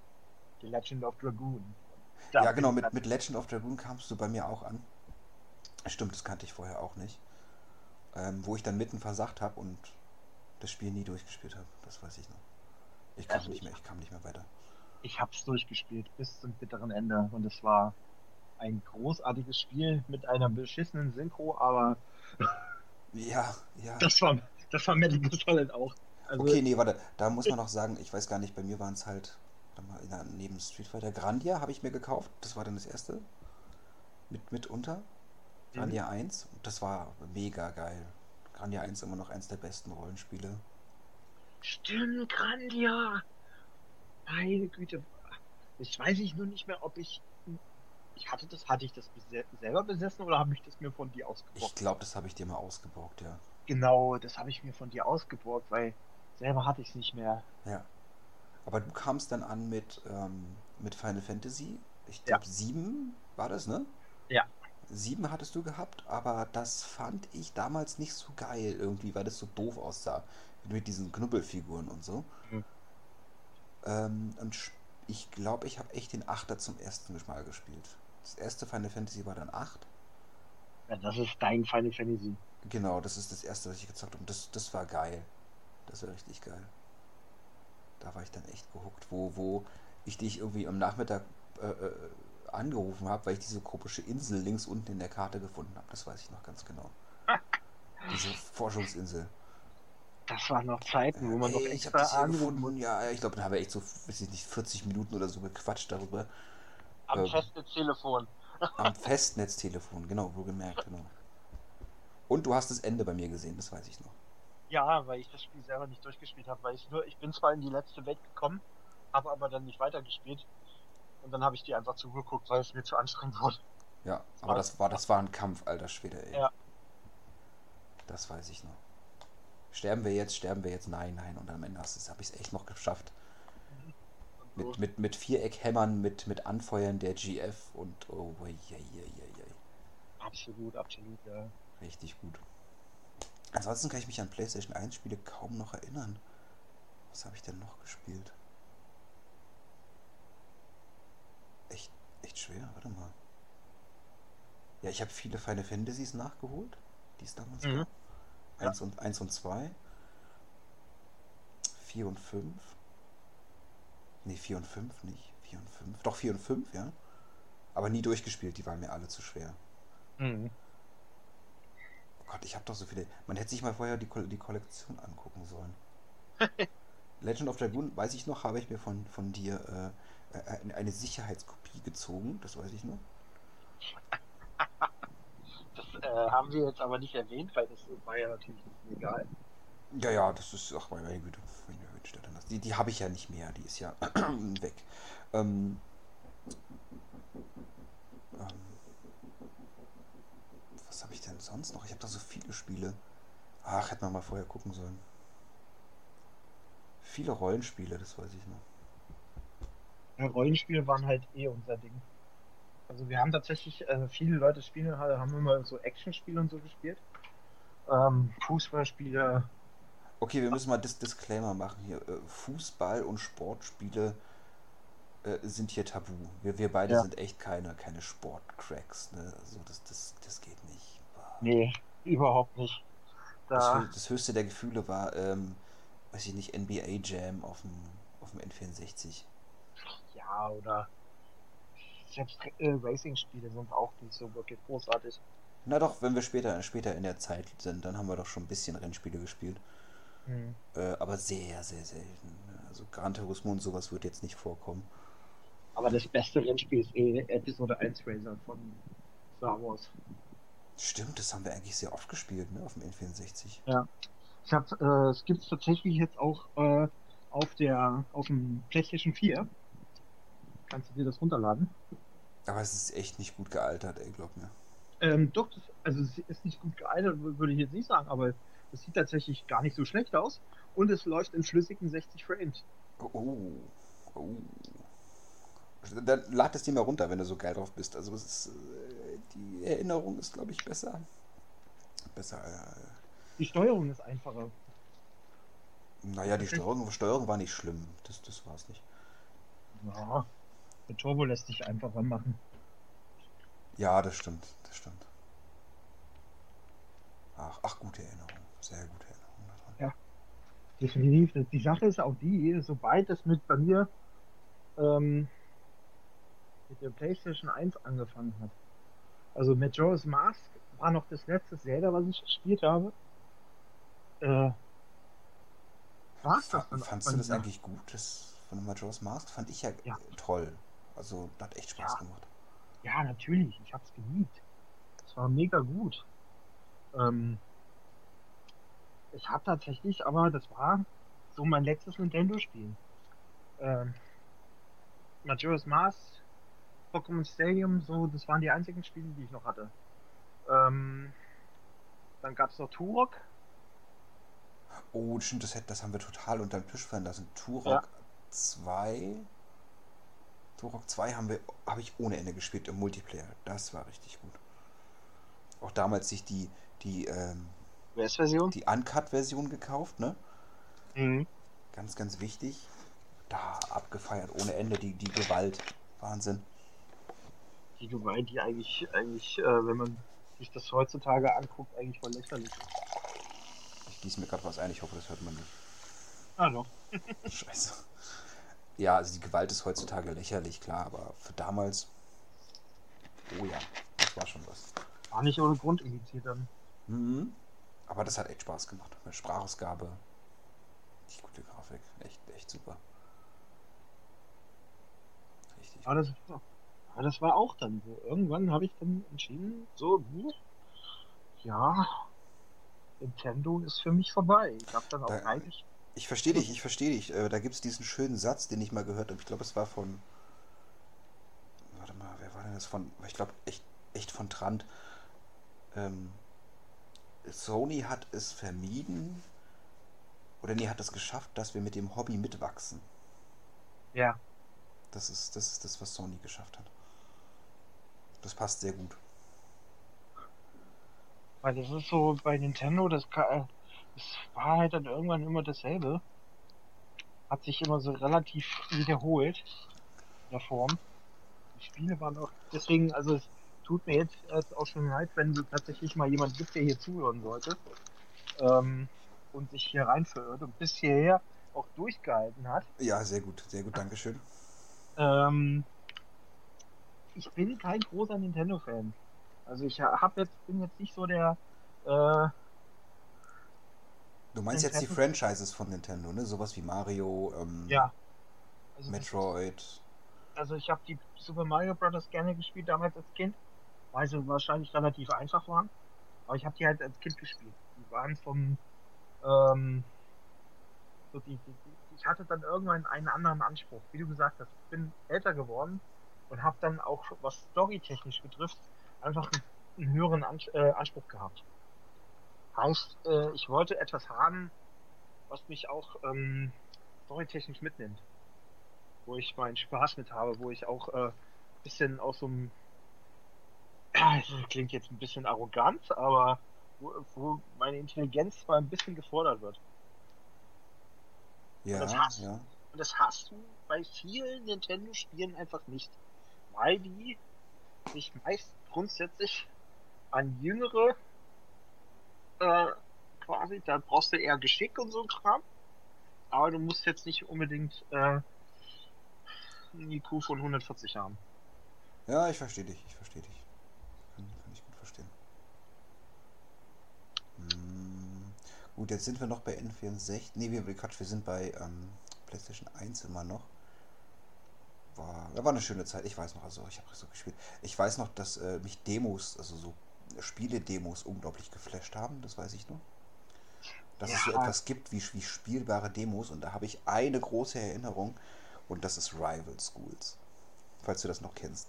The Legend of Dragoon. Da ja, genau, mit, mit Legend of Dragoon kamst du bei mir auch an. Stimmt, das kannte ich vorher auch nicht. Ähm, wo ich dann mitten versagt habe und das Spiel nie durchgespielt habe. Das weiß ich noch. Ich kam also nicht mehr, ich kam nicht mehr weiter. Ich habe es durchgespielt bis zum bitteren Ende und es war ein großartiges Spiel mit einer beschissenen Synchro, aber ja, ja. Das war das war Metal Gear Solid auch. Also okay, nee, warte, da muss man noch sagen, ich weiß gar nicht, bei mir waren es halt mal, neben Street Fighter Grandia habe ich mir gekauft. Das war dann das erste. Mit, mitunter. Grandia mhm. 1. Und das war mega geil. Grandia 1 immer noch eins der besten Rollenspiele. Stimmt, Grandia! Meine Güte. Ich weiß ich nur nicht mehr, ob ich. Ich hatte das, hatte ich das selber besessen oder habe ich das mir von dir ausgeborgt? Ich glaube, das habe ich dir mal ausgeborgt, ja. Genau, das habe ich mir von dir ausgeborgt, weil selber hatte ich es nicht mehr. Ja. Aber du kamst dann an mit, ähm, mit Final Fantasy. Ich glaube, ja. sieben war das, ne? Ja. Sieben hattest du gehabt, aber das fand ich damals nicht so geil irgendwie, weil das so doof aussah. Mit diesen Knubbelfiguren und so. Mhm. Ähm, und ich glaube, ich habe echt den Achter zum ersten Mal gespielt. Das erste Final Fantasy war dann 8. Ja, das ist dein Final Fantasy. Genau, das ist das erste, was ich gezockt habe. Und das, das war geil. Das war richtig geil. Da war ich dann echt gehuckt, wo, wo ich dich irgendwie am Nachmittag äh, äh angerufen habe, weil ich diese komische Insel links unten in der Karte gefunden habe. Das weiß ich noch ganz genau. diese Forschungsinsel. Das waren noch Zeiten, wo man noch extra ich angerufen ja, ich glaube, da haben wir echt so, weiß ich nicht, 40 Minuten oder so gequatscht darüber. Am ähm, Festnetztelefon. am Festnetztelefon, genau, wo gemerkt, genau. Und du hast das Ende bei mir gesehen, das weiß ich noch. Ja, weil ich das Spiel selber nicht durchgespielt habe, weil ich nur, ich bin zwar in die letzte Welt gekommen, habe aber dann nicht weitergespielt. Und dann habe ich die einfach zugeguckt, weil es mir zu anstrengend wurde. Ja, das aber das war, das war ein Kampf, alter Schwede, ey. Ja. Das weiß ich noch. Sterben wir jetzt, sterben wir jetzt, nein, nein. Und am Ende habe ich es echt noch geschafft. Mit, mit, mit Viereckhämmern, mit, mit Anfeuern der GF und oh, je, je, je. Absolut, absolut, ja. Richtig gut. Ansonsten kann ich mich an PlayStation 1 Spiele kaum noch erinnern. Was habe ich denn noch gespielt? Echt, echt schwer, warte mal. Ja, ich habe viele Final Fantasies nachgeholt, die es damals mhm. gab. 1 und 1 und 2. 4 und 5. Ne, 4 und 5 nicht. 4 und 5. Doch 4 und 5, ja. Aber nie durchgespielt, die waren mir alle zu schwer. Mhm. Oh Gott, ich habe doch so viele. Man hätte sich mal vorher die, Ko die Kollektion angucken sollen. Legend of Dragoon, weiß ich noch, habe ich mir von, von dir äh, äh eine Sicherheitskopie gezogen, das weiß ich noch. äh, haben wir jetzt aber nicht erwähnt, weil das war ja natürlich nicht egal. Ja, ja, das ist, ach meine Güte, die, die habe ich ja nicht mehr, die ist ja weg. Ähm, ähm, was habe ich denn sonst noch? Ich habe da so viele Spiele. Ach, hätte man mal vorher gucken sollen. Viele Rollenspiele, das weiß ich noch. Ja, Rollenspiele waren halt eh unser Ding. Also wir haben tatsächlich, äh, viele Leute spielen, haben immer so Actionspiele und so gespielt. Ähm, Fußballspiele. Okay, wir müssen mal das Disclaimer machen hier. Äh, Fußball und Sportspiele äh, sind hier tabu. Wir, wir beide ja. sind echt keine, keine Sportcracks. Ne? Also das, das, das geht nicht. Nee, überhaupt nicht. Da das, das, höchste der Gefühle war, ähm, weiß ich nicht, NBA Jam auf dem, auf dem N64. Ja, oder selbst äh, Racing-Spiele sind auch nicht so wirklich großartig. Na doch, wenn wir später, später in der Zeit sind, dann haben wir doch schon ein bisschen Rennspiele gespielt. Mhm. Äh, aber sehr, sehr selten. Also Gran Turismo und sowas wird jetzt nicht vorkommen. Aber das beste Rennspiel ist eh Episode 1 Racer von Star Wars. Stimmt, das haben wir eigentlich sehr oft gespielt, ne, auf dem N64. Ja. Ich hab, äh, es gibt es tatsächlich jetzt auch äh, auf der auf dem PlayStation 4 kannst du dir das runterladen. Aber es ist echt nicht gut gealtert, ey, glaub mir. Ähm, doch, das, also es ist nicht gut gealtert, würde ich jetzt nicht sagen, aber es sieht tatsächlich gar nicht so schlecht aus und es läuft in flüssigen 60 Frames. Oh, oh. Dann lad es dir mal runter, wenn du so geil drauf bist. Also ist, äh, die Erinnerung ist, glaube ich, besser. Besser. Äh, die Steuerung ist einfacher. Naja, die Steuerung, Steuerung war nicht schlimm. Das, das war es nicht. Ja, der Turbo lässt sich einfacher machen. Ja, das stimmt, das stimmt. Ach, ach gute Erinnerung. Sehr gute Erinnerung daran. Ja, definitiv. Die Sache ist auch die, sobald es mit bei mir ähm, mit der PlayStation 1 angefangen hat. Also Joe's Mask war noch das letzte Zelda, was ich gespielt habe. Äh, war's das dann Fandst du das eigentlich gut, das von Majora's Mask? Fand ich ja, ja. toll. Also hat echt Spaß ja. gemacht. Ja, natürlich. Ich hab's geliebt. Es war mega gut. Ähm, ich habe tatsächlich, aber das war so mein letztes Nintendo-Spiel. Ähm, Majora's Mask, Pokémon Stadium, so, das waren die einzigen Spiele, die ich noch hatte. Ähm, dann gab es noch Turok. Oh, stimmt, das, das haben wir total unter den Tisch fallen lassen. Turok 2. Turok 2 haben wir, habe ich ohne Ende gespielt im Multiplayer. Das war richtig gut. Auch damals sich die, die, ähm, version Die Uncut-Version gekauft, ne? Mhm. Ganz, ganz wichtig. da abgefeiert ohne Ende, die, die Gewalt. Wahnsinn. Die Gewalt, die eigentlich, eigentlich, äh, wenn man sich das heutzutage anguckt, eigentlich voll lächerlich ist. Ich gieße mir gerade was ein, ich hoffe, das hört man nicht. Ah, doch. Scheiße. Ja, also die Gewalt ist heutzutage lächerlich, klar, aber für damals. Oh ja, das war schon was. War nicht ohne Grund indiziert dann. Mhm. Aber das hat echt Spaß gemacht. Mit Sprachausgabe. Richtig gute Grafik. Echt, echt super. Richtig. Aber das, aber das war auch dann so. Irgendwann habe ich dann entschieden, so, ja, Nintendo ist für mich vorbei. Ich habe dann auch Da- eigentlich. Ich verstehe dich, ich verstehe dich. Äh, Da gibt es diesen schönen Satz, den ich mal gehört habe. Ich glaube, es war von. Warte mal, wer war denn das von? Ich glaube, echt, echt von Trant. Ähm, Sony hat es vermieden. Oder nee, hat es geschafft, dass wir mit dem Hobby mitwachsen. Ja, Das ist, das ist das, was Sony geschafft hat. Das passt sehr gut. weil das ist so bei Nintendo, das, das war halt dann irgendwann immer dasselbe. Hat sich immer so relativ wiederholt in der Form. Die Spiele waren auch. Deswegen, also tut mir jetzt, jetzt auch schon leid, wenn es tatsächlich mal jemand gibt, der hier zuhören sollte. Ähm, und sich hier rein verirrt und bis hierher auch durchgehalten hat. Ja, sehr gut, sehr gut, Dankeschön. Ähm, ich bin kein großer Nintendo-Fan. Also ich hab jetzt, bin jetzt nicht so der, äh, Du meinst jetzt die Franchises von Nintendo, ne? Sowas wie Mario, ähm, ja. Also, das, Metroid. also ich habe die Super Mario Bros. gerne gespielt damals als Kind, weil sie wahrscheinlich relativ einfach waren. Aber ich habe die halt als Kind gespielt. Die waren vom, ähm, so die, die, die, ich hatte dann irgendwann einen anderen Anspruch. Wie du gesagt hast, ich bin älter geworden und habe dann auch, was storytechnisch betrifft, einfach einen, höheren Ans äh, Anspruch gehabt. Heißt, äh, ich wollte etwas haben, was mich auch ähm, storytechnisch mitnimmt. Wo ich meinen Spaß mit habe, wo ich auch äh, bisschen aus so einem das klingt jetzt ein bisschen arrogant, aber wo, wo meine Intelligenz zwar ein bisschen gefordert wird. Ja, das hast- ja. Und das hast du bei vielen Nintendo-Spielen einfach nicht. Weil die sich meist grundsätzlich an jüngere äh, quasi, da brauchst du eher Geschick und so ein Kram. Aber du musst jetzt nicht unbedingt äh, einen IQ von 140 haben. Ja, ich verstehe dich, ich verstehe dich. Kann, kann ich gut verstehen. Hm, gut, jetzt sind wir noch bei N64. Nee, wir, Quatsch, wir sind bei ähm, PlayStation 1 immer noch. War, war eine schöne Zeit, ich weiß noch, also ich habe so gespielt. Ich weiß noch, dass äh, mich Demos, also so Spiele-Demos unglaublich geflasht haben, das weiß ich noch. Dass es so Ja. etwas gibt wie, wie spielbare Demos und da habe ich eine große Erinnerung und das ist Rival Schools. Falls du das noch kennst.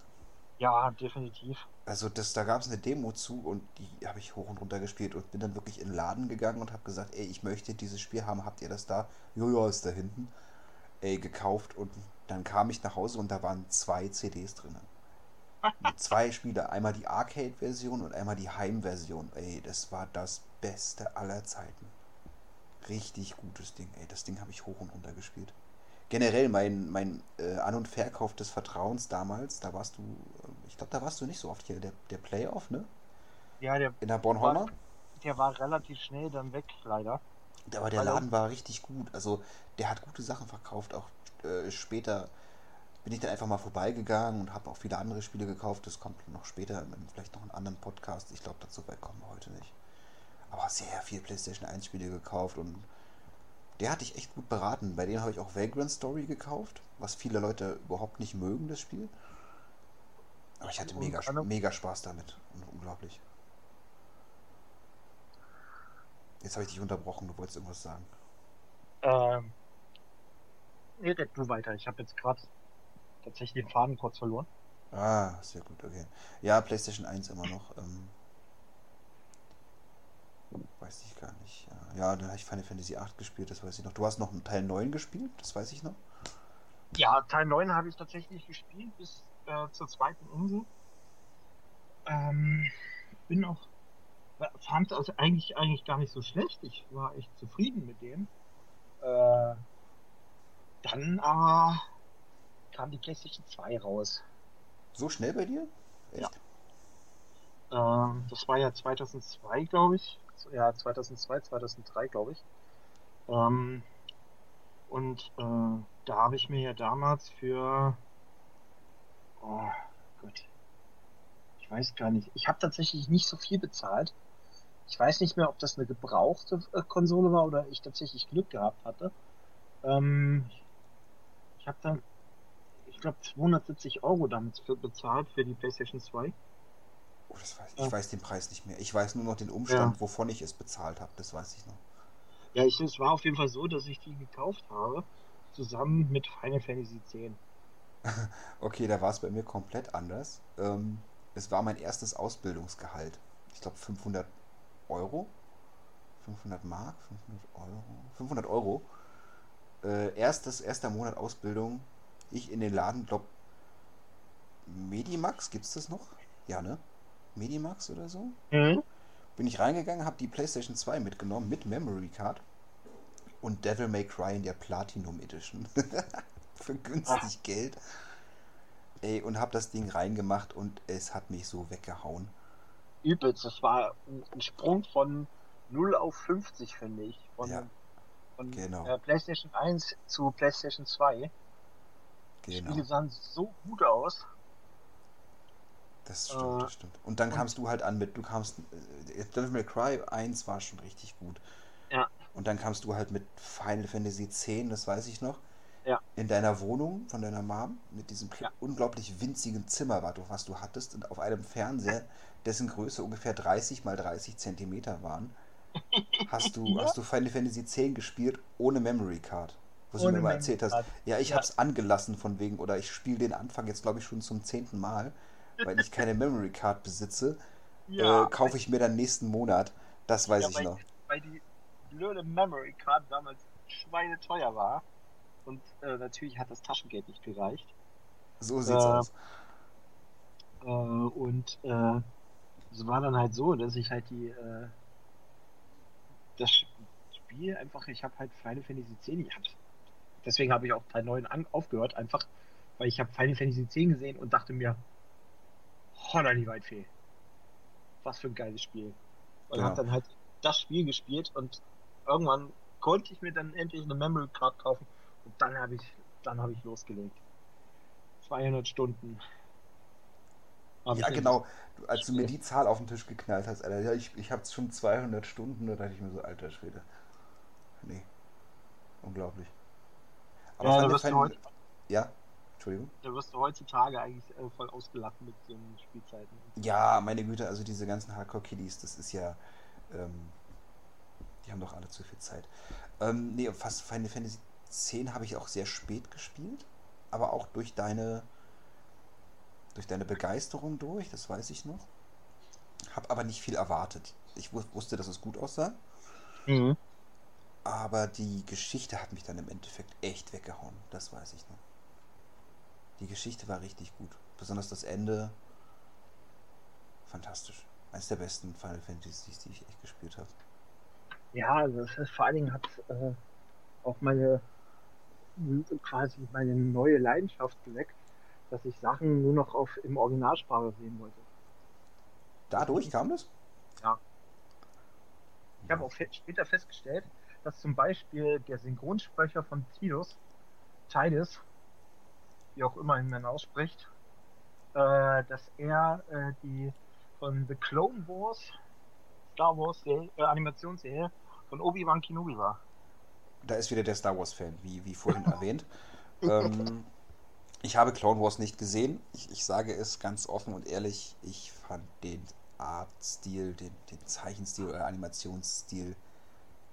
Ja, definitiv. Also das, da gab es eine Demo zu und die habe ich hoch und runter gespielt und bin dann wirklich in den Laden gegangen und habe gesagt, ey, ich möchte dieses Spiel haben, habt ihr das da? Jojo ist da hinten. Ey, gekauft und dann kam ich nach Hause und da waren zwei CDs drin. Mit zwei Spiele, einmal die Arcade-Version und einmal die Heim-Version. Ey, das war das Beste aller Zeiten. Richtig gutes Ding, ey. Das Ding habe ich hoch und runter gespielt. Generell mein, mein äh, An- und Verkauf des Vertrauens damals, da warst du, ich glaube, da warst du nicht so oft hier, der, der Playoff, ne? Ja, der, In der Bornholmer. der war relativ schnell dann weg, leider. Aber der Hallo? Laden war richtig gut. Also der hat gute Sachen verkauft. Auch äh, später bin ich dann einfach mal vorbeigegangen und habe auch viele andere Spiele gekauft. Das kommt noch später, in vielleicht noch einen anderen Podcast. Ich glaube, dazu weit kommen wir heute nicht. Aber sehr viel PlayStation 1 Spiele gekauft und der hatte ich echt gut beraten. Bei dem habe ich auch Vagrant Story gekauft, was viele Leute überhaupt nicht mögen, das Spiel. Aber ich hatte mega, mega Spaß damit. Unglaublich. Jetzt habe ich dich unterbrochen, du wolltest irgendwas sagen. Ähm, nee, red du weiter. Ich habe jetzt gerade tatsächlich den Faden kurz verloren. Ah, sehr gut, okay. Ja, PlayStation 1 immer noch. Ähm, weiß ich gar nicht. Ja, ja da habe ich Final Fantasy 8 gespielt, das weiß ich noch. Du hast noch einen Teil 9 gespielt, das weiß ich noch. Ja, Teil 9 habe ich tatsächlich gespielt bis äh, zur zweiten Insel. Ähm, bin auch, fand das eigentlich, eigentlich gar nicht so schlecht. Ich war echt zufrieden mit dem. Äh, dann aber kam die PlayStation 2 raus. So schnell bei dir? Echt? Ja. Ähm, das war ja 2002, glaube ich. Ja, 2002, 2003, glaube ich. Ähm, und äh, da habe ich mir ja damals für. Oh Gott. Ich weiß gar nicht. Ich habe tatsächlich nicht so viel bezahlt. Ich weiß nicht mehr, ob das eine gebrauchte äh, Konsole war oder ich tatsächlich Glück gehabt hatte. Ähm, ich habe dann, ich glaube, 270 Euro damit für bezahlt für die PlayStation 2. Oh, das weiß, ich ja. weiß den Preis nicht mehr. Ich weiß nur noch den Umstand, ja. wovon ich es bezahlt habe. Das weiß ich noch. Ja, ich, es war auf jeden Fall so, dass ich die gekauft habe, zusammen mit Final Fantasy X. okay, da war es bei mir komplett anders. Ähm, es war mein erstes Ausbildungsgehalt. Ich glaube 500 Euro. 500 Mark, 500 Euro. 500 Euro. Äh, erstes, erster Monat Ausbildung. Ich in den Laden, glaube Medimax, gibt es das noch? Ja, ne? Medimax oder so? Mhm. Bin ich reingegangen, habe die PlayStation 2 mitgenommen mit Memory Card und Devil May Cry in der Platinum Edition. Für günstig Ach. Geld. Ey, und habe das Ding reingemacht und es hat mich so weggehauen. Übelst, das war ein Sprung von 0 auf 50, finde ich. Von, ja, von genau. äh, PlayStation 1 zu PlayStation 2. Genau. Die Spiele sahen so gut aus. Das stimmt, äh, das stimmt. Und dann und kamst du halt an mit, du kamst, äh, Devil May Cry 1 war schon richtig gut. Ja. Und dann kamst du halt mit Final Fantasy X, das weiß ich noch. In deiner Wohnung von deiner Mom mit diesem ja. unglaublich winzigen Zimmer, was du hattest, und auf einem Fernseher, dessen Größe ungefähr 30 mal 30 Zentimeter waren, hast du, ja. hast du Final Fantasy X gespielt ohne Memory Card. Wo du mir mal erzählt hast. Ja, ich ja. hab's angelassen von wegen, oder ich spiele den Anfang jetzt, glaube ich, schon zum zehnten Mal weil ich keine Memory Card besitze, ja, äh, kaufe ich mir dann nächsten Monat. Das weiß ich noch. Weil die blöde Memory Card damals schweineteuer war. Und äh, natürlich hat das Taschengeld nicht gereicht. So sieht's äh, aus. Äh, und äh, es war dann halt so, dass ich halt die äh, das Spiel einfach, ich habe halt Final Fantasy X, ich hab's, deswegen habe ich auch Teil 9 an, aufgehört, einfach weil ich habe Final Fantasy X gesehen und dachte mir, Holla die Waldfee. Was für ein geiles Spiel. Und ja. habe dann halt das Spiel gespielt und irgendwann konnte ich mir dann endlich eine Memory Card kaufen und dann habe ich dann habe ich losgelegt. 200 Stunden. Ja, genau. Du, als du mir die Zahl auf den Tisch geknallt hast, Alter, ja, ich, ich habe schon 200 Stunden, da dachte ich mir so, alter Schwede. Nee. Unglaublich. Aber ja, fand, fand, heute, ja? Entschuldigung. Da wirst du heutzutage eigentlich äh, voll ausgelacht mit so Spielzeiten. Ja, meine Güte, also diese ganzen Hardcore-Kiddies, das ist ja. Ähm, die haben doch alle zu viel Zeit. Ähm, nee, fast Final Fantasy X habe ich auch sehr spät gespielt, aber auch durch deine durch deine Begeisterung durch, das weiß ich noch. Hab aber nicht viel erwartet. Ich wusste, dass es gut aussah. Mhm. Aber die Geschichte hat mich dann im Endeffekt echt weggehauen. Das weiß ich noch. Die Geschichte war richtig gut. Besonders das Ende. Fantastisch. Eines der besten Final Fantasies, die ich echt gespielt habe. Ja, also vor allen Dingen hat äh, auch meine quasi meine neue Leidenschaft geweckt, dass ich Sachen nur noch auf im Originalsprache sehen wollte. Dadurch kam das? Ja. Ich habe auch später festgestellt, dass zum Beispiel der Synchronsprecher von Tidus, Tidus, wie auch immer ihn man ausspricht, äh, dass er äh, die von The Clone Wars, Star Wars äh, Animationsserie von Obi-Wan Kenobi war. Da ist wieder der Star Wars-Fan, wie, wie vorhin erwähnt. ähm, ich habe Clone Wars nicht gesehen. Ich, ich sage es ganz offen und ehrlich, ich fand den Artstil, den, den Zeichenstil oder Animationsstil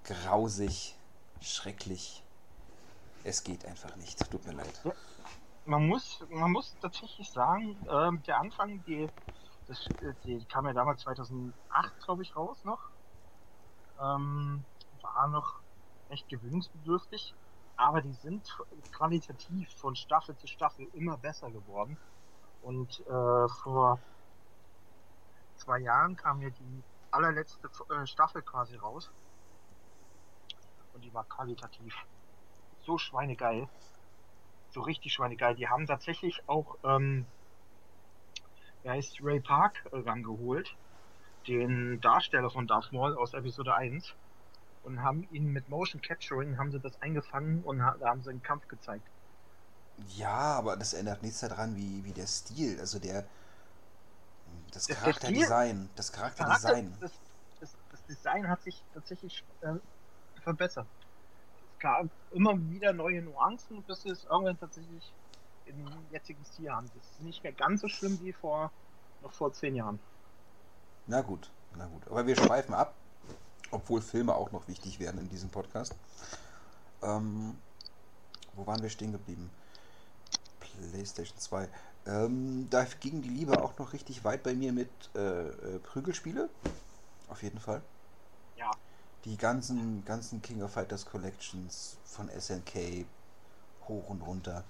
grausig, schrecklich. Es geht einfach nicht. Tut mir leid. Man muss, man muss tatsächlich sagen, ähm, der Anfang, die, das, die kam ja damals 2008, glaube ich, raus noch. Ähm, war noch echt gewöhnungsbedürftig, aber die sind qualitativ von Staffel zu Staffel immer besser geworden. Und äh, vor zwei Jahren kam ja die allerletzte äh, Staffel quasi raus. Und die war qualitativ so schweinegeil. so richtig schweinegeil. Die haben tatsächlich auch, ähm, wer heißt Ray Park äh, rangeholt, den Darsteller von Darth Maul aus Episode 1 und haben ihn mit Motion Capturing haben sie das eingefangen und ha da haben sie einen Kampf gezeigt. Ja, aber das ändert nichts daran, wie, wie der Stil, also der das Charakterdesign, das Charakterdesign. Das, das, das Design hat sich tatsächlich äh, verbessert. Es gab immer wieder neue Nuancen, bis es irgendwann tatsächlich im jetzigen Stil haben. Das ist nicht mehr ganz so schlimm wie vor noch vor zehn Jahren. Na gut, na gut. Aber wir schweifen ab, obwohl Filme auch noch wichtig werden in diesem Podcast. Ähm, wo waren wir stehen geblieben? PlayStation 2. Ähm, da ging die Liebe auch noch richtig weit bei mir mit äh, äh, Prügelspiele. Auf jeden Fall. Ja. Die ganzen, ganzen King of Fighters Collections von SNK hoch und runter.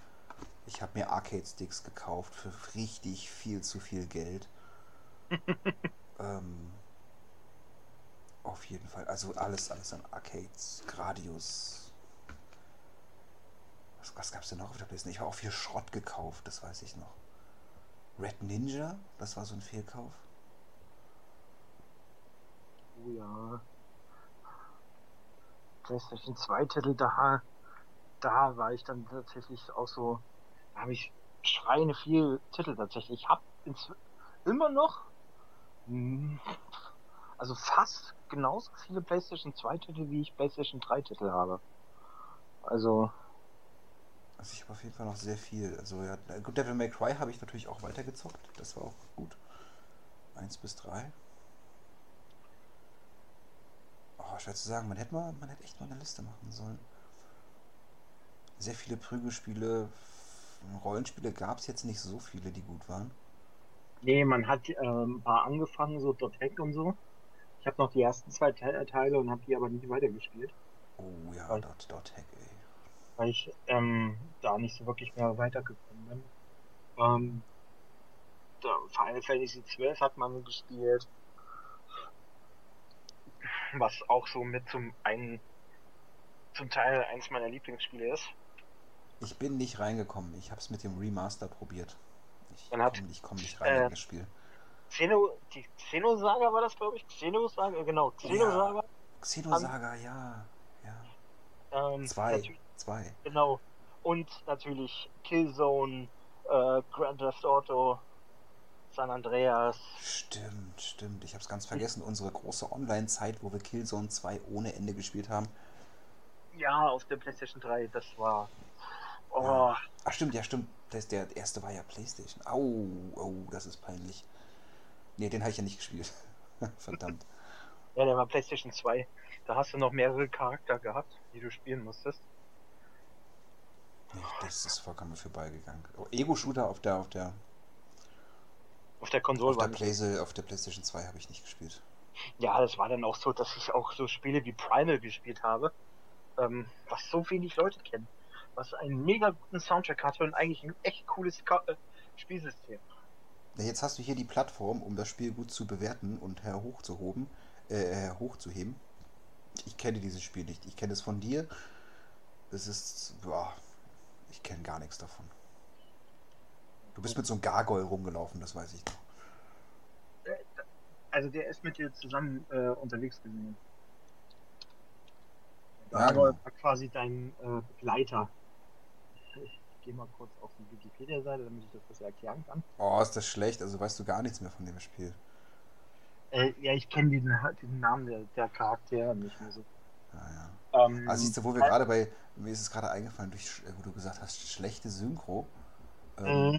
Ich habe mir Arcade-Sticks gekauft für richtig viel zu viel Geld. ähm, auf jeden Fall. Also alles, alles an Arcades, Gradius. Was, was gab's denn noch auf der Playstation? Ich habe auch viel Schrott gekauft, das weiß ich noch. Red Ninja, das war so ein Fehlkauf. Oh ja. PlayStation 2 Titel, da, da war ich dann tatsächlich auch so, da habe ich schreiende viel Titel tatsächlich. Ich habe immer noch, hm, also fast genauso viele PlayStation 2 Titel, wie ich PlayStation 3 Titel habe. Also, Also ich habe auf jeden Fall noch sehr viel. Also ja, gut, Devil May Cry habe ich natürlich auch weitergezockt. Das war auch gut. 1 bis 3. Oh, schwer zu sagen. Man hätte, mal, man hätte echt mal eine Liste machen sollen. Sehr viele Prügelspiele. Rollenspiele gab es jetzt nicht so viele, die gut waren. nee, man hat ähm, ein paar angefangen, so Dot Hack und so. Ich habe noch die ersten zwei Te Teile und habe die aber nicht weitergespielt. Oh ja, Was? dort, dort Hack, ey. weil ich ähm, da nicht so wirklich mehr weitergekommen bin. Ähm, da, Final Fantasy XII hat man gespielt, was auch so mit zum einen zum Teil eins meiner Lieblingsspiele ist. Ich bin nicht reingekommen. Ich habe es mit dem Remaster probiert. Ich komme nicht, komm nicht rein äh, in das Spiel. Xeno, die Xenosaga war das, glaube ich. Xenosaga, genau. Xenosaga. Xenosaga, ja. Ja. Ähm, Zwei. Zwei. Genau. Und natürlich Killzone, äh, Grand Theft Auto, San Andreas. Stimmt, stimmt. Ich habe es ganz vergessen. Unsere große Online-Zeit, wo wir Killzone 2 ohne Ende gespielt haben. Ja, auf der PlayStation 3, das war. Oh, Ja. Ach stimmt, ja stimmt. Das, der erste war ja PlayStation. Au, oh, das ist peinlich. Nee, den habe ich ja nicht gespielt. Verdammt. ja, der war PlayStation 2. Da hast du noch mehrere Charakter gehabt, die du spielen musstest. Nee, das ist vollkommen vorbeigegangen. Oh, Ego-Shooter auf der, auf der, Auf der Konsole auf der. Playse, auf der PlayStation 2 habe ich nicht gespielt. Ja, das war dann auch so, dass ich auch so Spiele wie Primal gespielt habe, ähm, was so wenig Leute kennen. Was einen mega guten Soundtrack hatte und eigentlich ein echt cooles Ka äh, Spielsystem. Jetzt hast du hier die Plattform, um das Spiel gut zu bewerten und her hochzuhoben, äh, hochzuheben. Ich kenne dieses Spiel nicht. Ich kenne es von dir. Es ist, boah, ich kenne gar nichts davon. Du bist mit so einem Gargoyle rumgelaufen, das weiß ich noch. Also der ist mit dir zusammen äh, unterwegs gewesen. Ja, Da war genau. quasi dein äh, Begleiter. Ich gehe mal kurz auf die Wikipedia-Seite, damit ich das besser erklären kann. Oh, ist das schlecht, also weißt du gar nichts mehr von dem Spiel. Äh, ja, ich kenne diesen, diesen Namen der, der Charaktere nicht mehr so. Naja. Ähm, Also siehst du, wo wir gerade bei, mir ist es gerade eingefallen, durch, wo du gesagt hast, schlechte Synchro. Ähm, Mhm.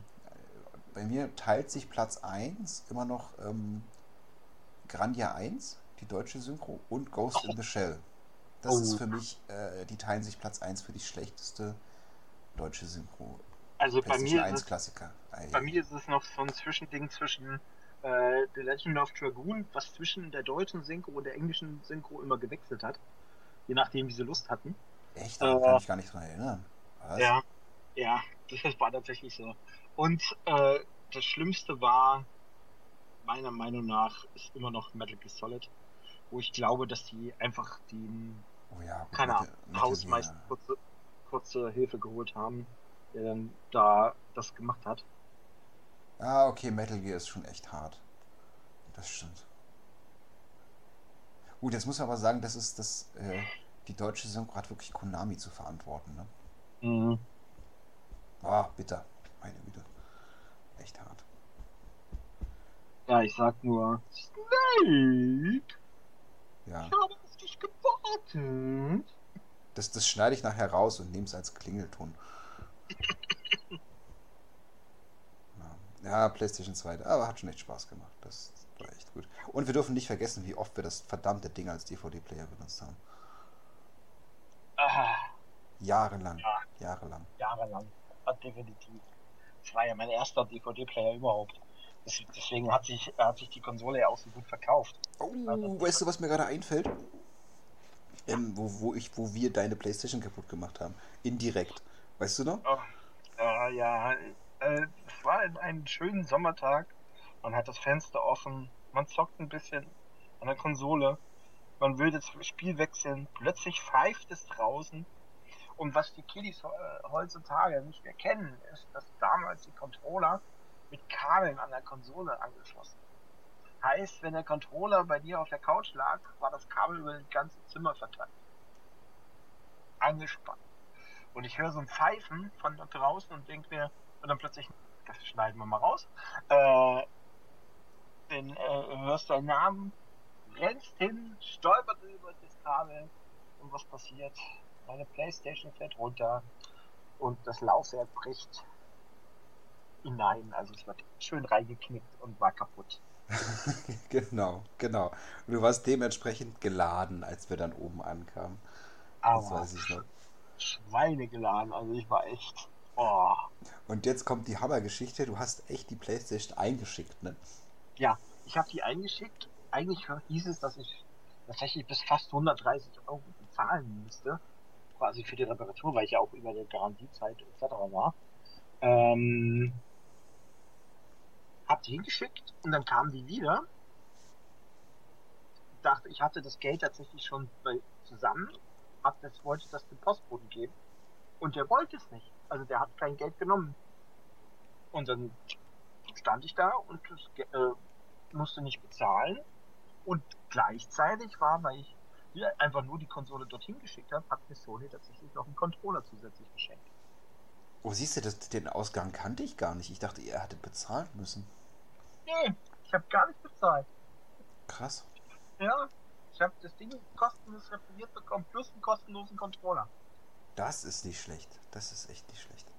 Bei mir teilt sich Platz 1 immer noch ähm, Grandia 1, die deutsche Synchro, und Ghost in the Shell. Das Oh. ist für mich, äh, die teilen sich Platz 1 für die schlechteste deutsche Synchro. also bei mir, 1 ist es, Klassiker. Ei. bei mir ist es noch so ein Zwischending zwischen äh, The Legend of Dragoon, was zwischen der deutschen Synchro und der englischen Synchro immer gewechselt hat. Je nachdem, wie sie Lust hatten. Echt? Da kann äh, ich gar nicht dran erinnern. Was? Ja, ja, das war tatsächlich so. Und äh, das Schlimmste war, meiner Meinung nach, ist immer noch Metal Gear Solid, wo ich glaube, dass die einfach den, Oh ja, keine Ahnung, Hausmeister. Kurze, Hilfe geholt haben. der dann da das gemacht hat. Ah, okay, Metal Gear ist schon echt hart. Das stimmt. Gut, jetzt muss man aber sagen, das ist das, äh, die deutsche Synchro hat wirklich Konami zu verantworten, ne? Mhm. Ah, bitter. Meine Güte. Echt hart. Ja, ich sag nur, Snake, Ja. ich habe auf dich gewartet. Das, das schneide ich nachher raus und nehme es als Klingelton. Ja. ja, PlayStation 2, aber hat schon echt Spaß gemacht. Das war echt gut. Und wir dürfen nicht vergessen, wie oft wir das verdammte Ding als DVD-Player benutzt haben. Ah, Jahrelang. Ja. Jahrelang. jahrelang. Hat definitiv. Das war ja mein erster DVD-Player überhaupt. Deswegen hat sich, hat sich die Konsole ja auch so gut verkauft. Oh, weißt du, was mir gerade einfällt? Ähm, wo, wo, ich, wo wir deine Playstation kaputt gemacht haben. Indirekt. Weißt du noch? Oh, äh, ja, äh, es war ein schönen Sommertag. Man hat das Fenster offen, man zockt ein bisschen an der Konsole, man will das Spiel wechseln, plötzlich pfeift es draußen. Und was die Kiddies äh, heutzutage nicht mehr kennen, ist, dass damals die Controller mit Kabeln an der Konsole angeschlossen. Heißt, wenn der Controller bei dir auf der Couch lag, war das Kabel über das ganze Zimmer verteilt. Angespannt. Und ich höre so ein Pfeifen von da draußen und denke mir, und dann plötzlich, das schneiden wir mal raus, äh, den, äh, hörst deinen Namen, rennst hin, stolpert über das Kabel und was passiert? Meine Playstation fällt runter und das Laufwerk bricht hinein. Also es wird schön reingeknickt und war kaputt. genau, genau. Und du warst dementsprechend geladen, als wir dann oben ankamen. Das Aber weiß ich noch. Schweine geladen, also ich war echt. Oh. Und jetzt kommt die Hammergeschichte. Du hast echt die Playstation eingeschickt, ne? Ja, ich habe die eingeschickt. Eigentlich hieß es, dass ich tatsächlich bis fast 130 Euro bezahlen müsste. Quasi für die Reparatur, weil ich ja auch über der Garantiezeit etc. war. Ähm, hab die hingeschickt und dann kamen die wieder. Dachte, ich hatte das Geld tatsächlich schon bei, zusammen. Hab das, wollte das dem Postboten geben. Und der wollte es nicht. Also der hat kein Geld genommen. Und dann stand ich da und äh, musste nicht bezahlen. Und gleichzeitig war, weil ich einfach nur die Konsole dorthin geschickt habe, hat mir Sony tatsächlich noch einen Controller zusätzlich geschenkt. Oh, siehst du, das, den Ausgang kannte ich gar nicht. Ich dachte, ihr hattet bezahlen müssen. Nee, ich habe gar nicht bezahlt. Krass. Ja, ich habe das Ding kostenlos repariert bekommen, plus einen kostenlosen Controller. Das ist nicht schlecht. Das ist echt nicht schlecht.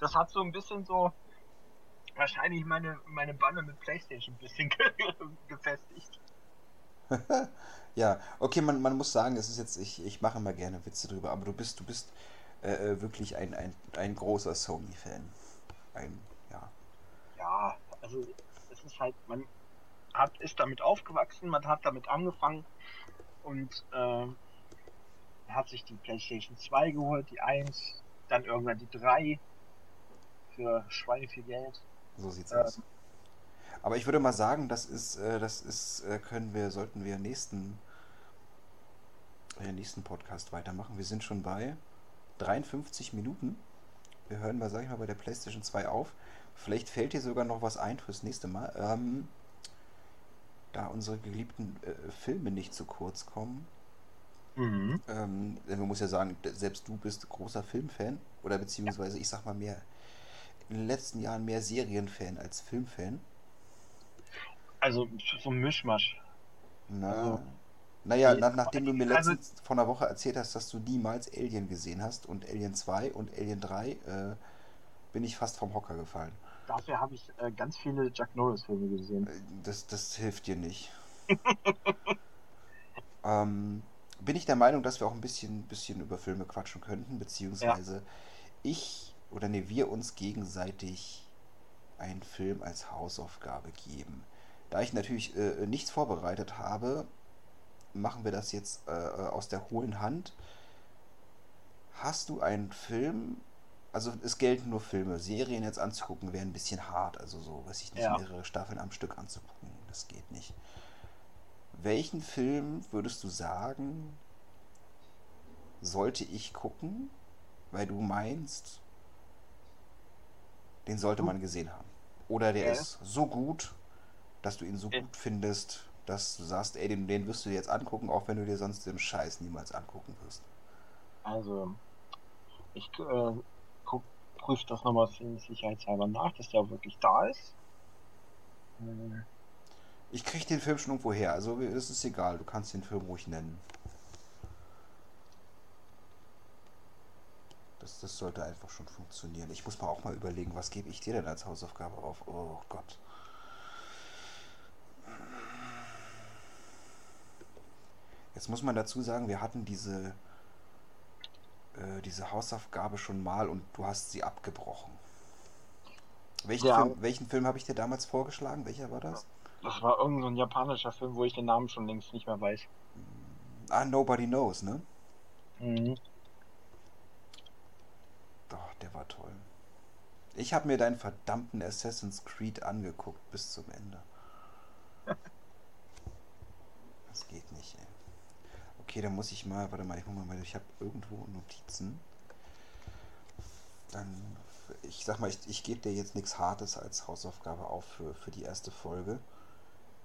Das hat so ein bisschen so wahrscheinlich meine, meine Banne mit Playstation ein bisschen gefestigt. ja, okay, man, man muss sagen, es ist jetzt, ich, ich mache immer gerne Witze drüber, aber du bist, du bist äh, äh, wirklich ein, ein, ein großer Sony-Fan. Ein, ja. Ja, also es ist halt, man hat, ist damit aufgewachsen, man hat damit angefangen und äh, hat sich die PlayStation 2 geholt, die 1, dann irgendwann die 3 für Schweine viel Geld. So sieht's Ähm. aus. Aber ich würde mal sagen, das ist, äh, das ist, äh, können wir, sollten wir nächsten, äh, nächsten Podcast weitermachen. Wir sind schon bei 53 Minuten. Wir hören mal, sag ich mal, bei der PlayStation 2 auf. Vielleicht fällt dir sogar noch was ein fürs nächste Mal. Ähm, da unsere geliebten äh, Filme nicht zu kurz kommen. Mhm. Ähm, denn man muss ja sagen, selbst du bist großer Filmfan oder beziehungsweise ich sag mal mehr in den letzten Jahren mehr Serienfan als Filmfan. Also so ein Mischmasch. Na, Also- naja, na, nachdem du mir also- letztens vor einer Woche erzählt hast, dass du niemals Alien gesehen hast und Alien 2 und Alien 3, äh, bin ich fast vom Hocker gefallen. Dafür habe ich äh, ganz viele Jack Norris-Filme gesehen. Äh, Das, das hilft dir nicht. ähm, bin ich der Meinung, dass wir auch ein bisschen, bisschen über Filme quatschen könnten, beziehungsweise ich oder ne, wir uns gegenseitig einen Film als Hausaufgabe geben. Da ich natürlich äh, nichts vorbereitet habe, machen wir das jetzt äh, aus der hohlen Hand. Hast du einen Film, also es gelten nur Filme, Serien jetzt anzugucken wäre ein bisschen hart, also so, weiß ich nicht, Ja. mehrere Staffeln am Stück anzugucken, das geht nicht. Welchen Film würdest du sagen, sollte ich gucken, weil du meinst, den sollte man gesehen haben. Oder der Ja. ist so gut, dass du ihn so gut findest, dass du sagst, ey, den, den wirst du dir jetzt angucken, auch wenn du dir sonst den Scheiß niemals angucken wirst. Also, ich äh, prüfe das nochmal sicherheitshalber nach, dass der wirklich da ist. Äh, Ich krieg den Film schon irgendwo her, also es ist egal, du kannst den Film ruhig nennen. Das, das sollte einfach schon funktionieren. Ich muss mal auch mal überlegen, was gebe ich dir denn als Hausaufgabe auf? Oh Gott. Jetzt muss man dazu sagen, wir hatten diese, äh, diese Hausaufgabe schon mal und du hast sie abgebrochen. Welchen Ja. Film, welchen Film habe ich dir damals vorgeschlagen? Welcher war das? Das war irgendein so ein japanischer Film, wo ich den Namen schon längst nicht mehr weiß. Ah, Nobody Knows, ne? Mhm. Doch, der war toll. Ich habe mir deinen verdammten Assassin's Creed angeguckt bis zum Ende. Das geht nicht, ey. Okay, dann muss ich mal, warte mal, ich muss mal, ich habe irgendwo Notizen. Dann, ich sag mal, ich, ich gebe dir jetzt nichts Hartes als Hausaufgabe auf für, für die erste Folge.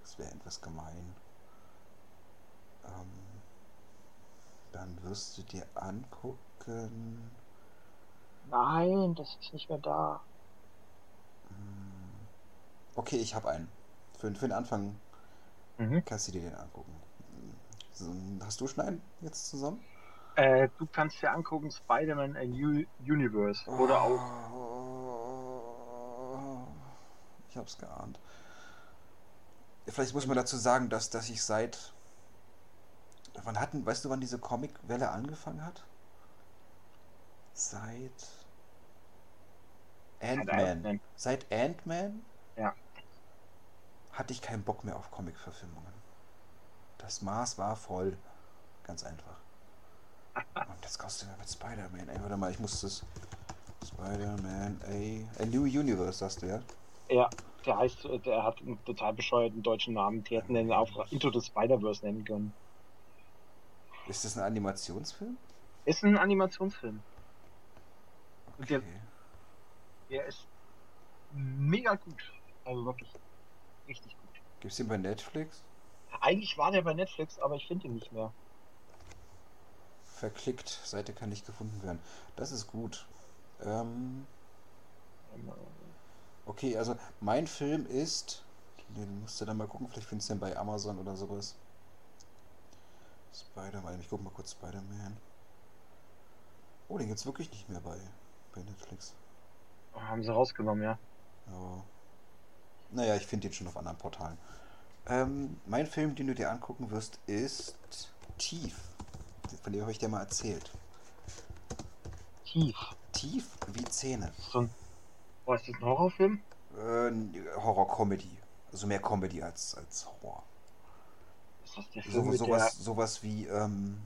Das wäre etwas gemein. Ähm, dann wirst du dir angucken. Nein, das ist nicht mehr da. Hm. Okay, ich habe einen. Für, für den Anfang Mhm. kannst du dir den angucken. Hast du schon einen jetzt zusammen? Äh, du kannst dir angucken Spider-Man A New Universe oder auch Oh, Ich hab's geahnt. Vielleicht muss man dazu sagen, dass, dass ich seit. Wann hatten, weißt du, wann diese Comic-Welle angefangen hat? Seit. Ant-Man. Ant-Man. Seit Ant-Man Ja. hatte ich keinen Bock mehr auf Comic-Verfilmungen. Das Maß war voll. Ganz einfach. Und kommst du mir mit Spider-Man. Ey, warte mal, ich muss das. Spider-Man, A, A New Universe, sagst du, ja? Ja, der heißt, der hat einen total bescheuerten deutschen Namen. Die hätten den auch Into the Spider-Verse nennen können. Ist das ein Animationsfilm? Ist ein Animationsfilm. Und der, Okay. der ist mega gut. Also wirklich richtig gut. Gibt's den bei Netflix? Eigentlich war der bei Netflix, aber ich finde ihn nicht mehr. Verklickt, Seite kann nicht gefunden werden. Das ist gut. Ähm, okay, also mein Film ist. Den musst du dann mal gucken, vielleicht findest du den bei Amazon oder sowas. Spider-Man, ich guck mal kurz Spider-Man. Oh, den gibt's wirklich nicht mehr bei, bei Netflix. Haben sie rausgenommen, ja. Ja. Naja, ich finde den schon auf anderen Portalen. Ähm, mein Film, den du dir angucken wirst, ist Tief. Von dem habe ich dir mal erzählt. Tief. Tief wie Zähne. So ein, oh, ist das ein Horrorfilm? Äh, Horror-Comedy. Also mehr Comedy als, als Horror. Ist das der Film So, sowas, sowas wie, ähm,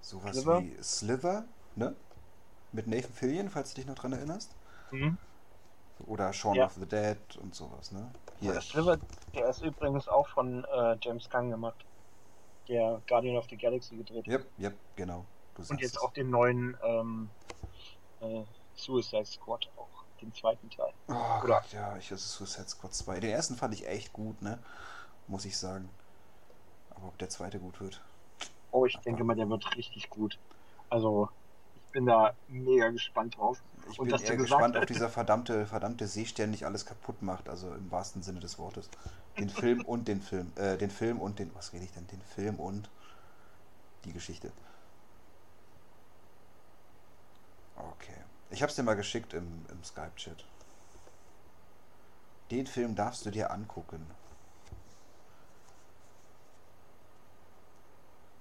sowas Sliver? wie Sliver, ne? Mit Nathan Fillion, falls du dich noch dran erinnerst. der... Mhm. Oder Shaun Ja. of the Dead und sowas, ne? Hier. Der Sliver, der ist übrigens auch von äh, James Gunn gemacht. Der Guardian of the Galaxy gedreht. Yep, yep, genau. Und jetzt es. auch den neuen ähm, äh, Suicide Squad, auch den zweiten Teil. Oh Oder- Gott, ja, ich das ist Suicide Squad 2. Den ersten fand ich echt gut, ne? Muss ich sagen. Aber ob der zweite gut wird. Oh, ich denke mal, der wird richtig gut. Also, ich bin da mega gespannt drauf. Ich Und bin eher gespannt, ob dieser verdammte, verdammte Seestern nicht alles kaputt macht, also im wahrsten Sinne des Wortes. Den Film und den Film, äh, den Film und den, was rede ich denn? Den Film und die Geschichte. Okay. Ich hab's dir mal geschickt im, im Skype-Chat. Den Film darfst du dir angucken.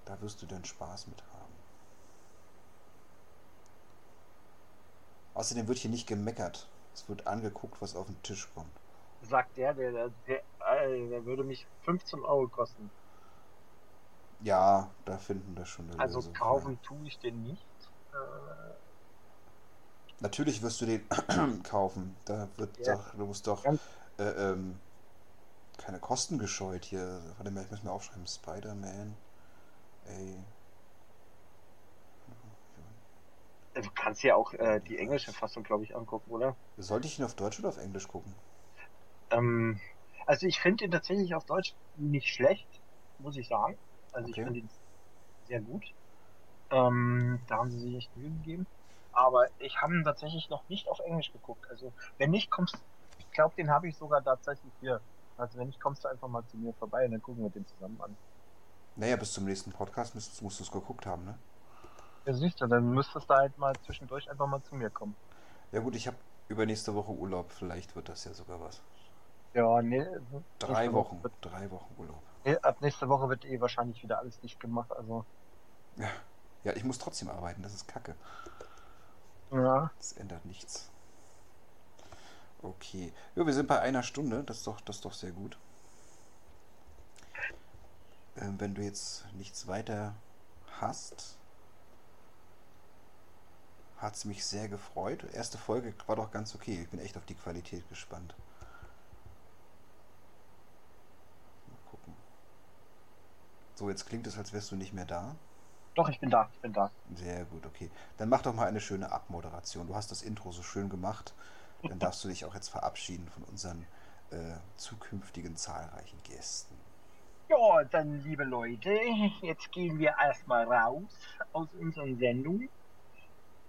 Da wirst du dann Spaß mit haben. Außerdem wird hier nicht gemeckert. Es wird angeguckt, was auf den Tisch kommt. Sagt der, der, der, der, äh, der würde mich 15 Euro kosten. Ja, da finden wir schon eine Also Lösung für. kaufen tue ich den nicht. Äh, Natürlich wirst du den kaufen. Da wird Ja. doch, du musst doch äh, ähm, keine Kosten gescheut hier. Warte mal, ich muss mir aufschreiben. Spider-Man. Ey. Du kannst ja auch äh, die englische Fassung, glaube ich, angucken, oder? Sollte ich ihn auf Deutsch oder auf Englisch gucken? Ähm, also ich finde ihn tatsächlich auf Deutsch nicht schlecht, muss ich sagen. Also Okay. ich finde ihn sehr gut. Ähm, da haben sie sich echt Mühe gegeben. Aber ich habe ihn tatsächlich noch nicht auf Englisch geguckt. Also wenn nicht, kommst ich glaube, den habe ich sogar tatsächlich hier. Also wenn nicht, kommst du einfach mal zu mir vorbei und dann gucken wir den zusammen an. Naja, bis zum nächsten Podcast musst, musst du es geguckt haben, ne? Ja, siehst du, dann müsstest du halt mal zwischendurch einfach mal zu mir kommen. Ja gut, ich habe übernächste Woche Urlaub, vielleicht wird das ja sogar was. Ja, nee. Drei Wochen, Wird, drei Wochen Urlaub. nee, ab nächste Woche wird eh wahrscheinlich wieder alles dicht gemacht. Also, Ja. ja, ich muss trotzdem arbeiten, das ist kacke. ja. Das ändert nichts. Okay. Ja, wir sind bei einer Stunde, das ist doch, das ist doch sehr gut. Ähm, wenn du jetzt nichts weiter hast, hat es mich sehr gefreut. Erste Folge war doch ganz okay. Ich bin echt auf die Qualität gespannt. Mal gucken. So, jetzt klingt es, als wärst du nicht mehr da. Doch, ich bin da, ich bin da. Sehr gut, okay. Dann mach doch mal eine schöne Abmoderation. Du hast das Intro so schön gemacht. Dann darfst du dich auch jetzt verabschieden von unseren äh, zukünftigen zahlreichen Gästen. Ja, dann, liebe Leute, jetzt gehen wir erstmal raus aus unseren Sendungen.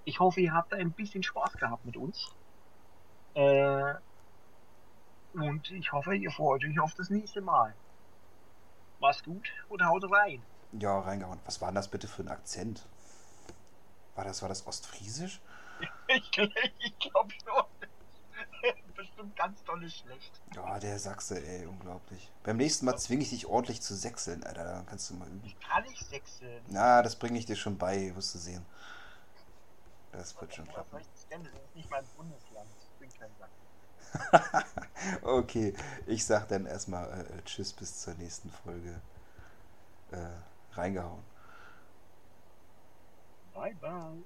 Ich hoffe, ihr habt ein bisschen Spaß gehabt mit uns. Äh, und ich hoffe, ihr freut euch auf das nächste Mal. Mach's gut und haut rein. Ja, reingehauen. Was war denn das bitte für ein Akzent? War das, war das Ostfriesisch? Ich, ich glaube schon. Bestimmt ganz tolles Schlecht. Ja, der Sachse, ey, unglaublich. Beim nächsten Mal zwinge ich dich ordentlich zu sechseln, Alter. Dann kannst du mal üben. Kann ich sechseln? Na, das bringe ich dir schon bei, wirst du sehen. Das wird schon klappen. ich das ist nicht mein Bundesland. Ich bin kein Sachsen. okay, ich sag dann erstmal äh, Tschüss bis zur nächsten Folge. Äh, reingehauen. Bye, bye.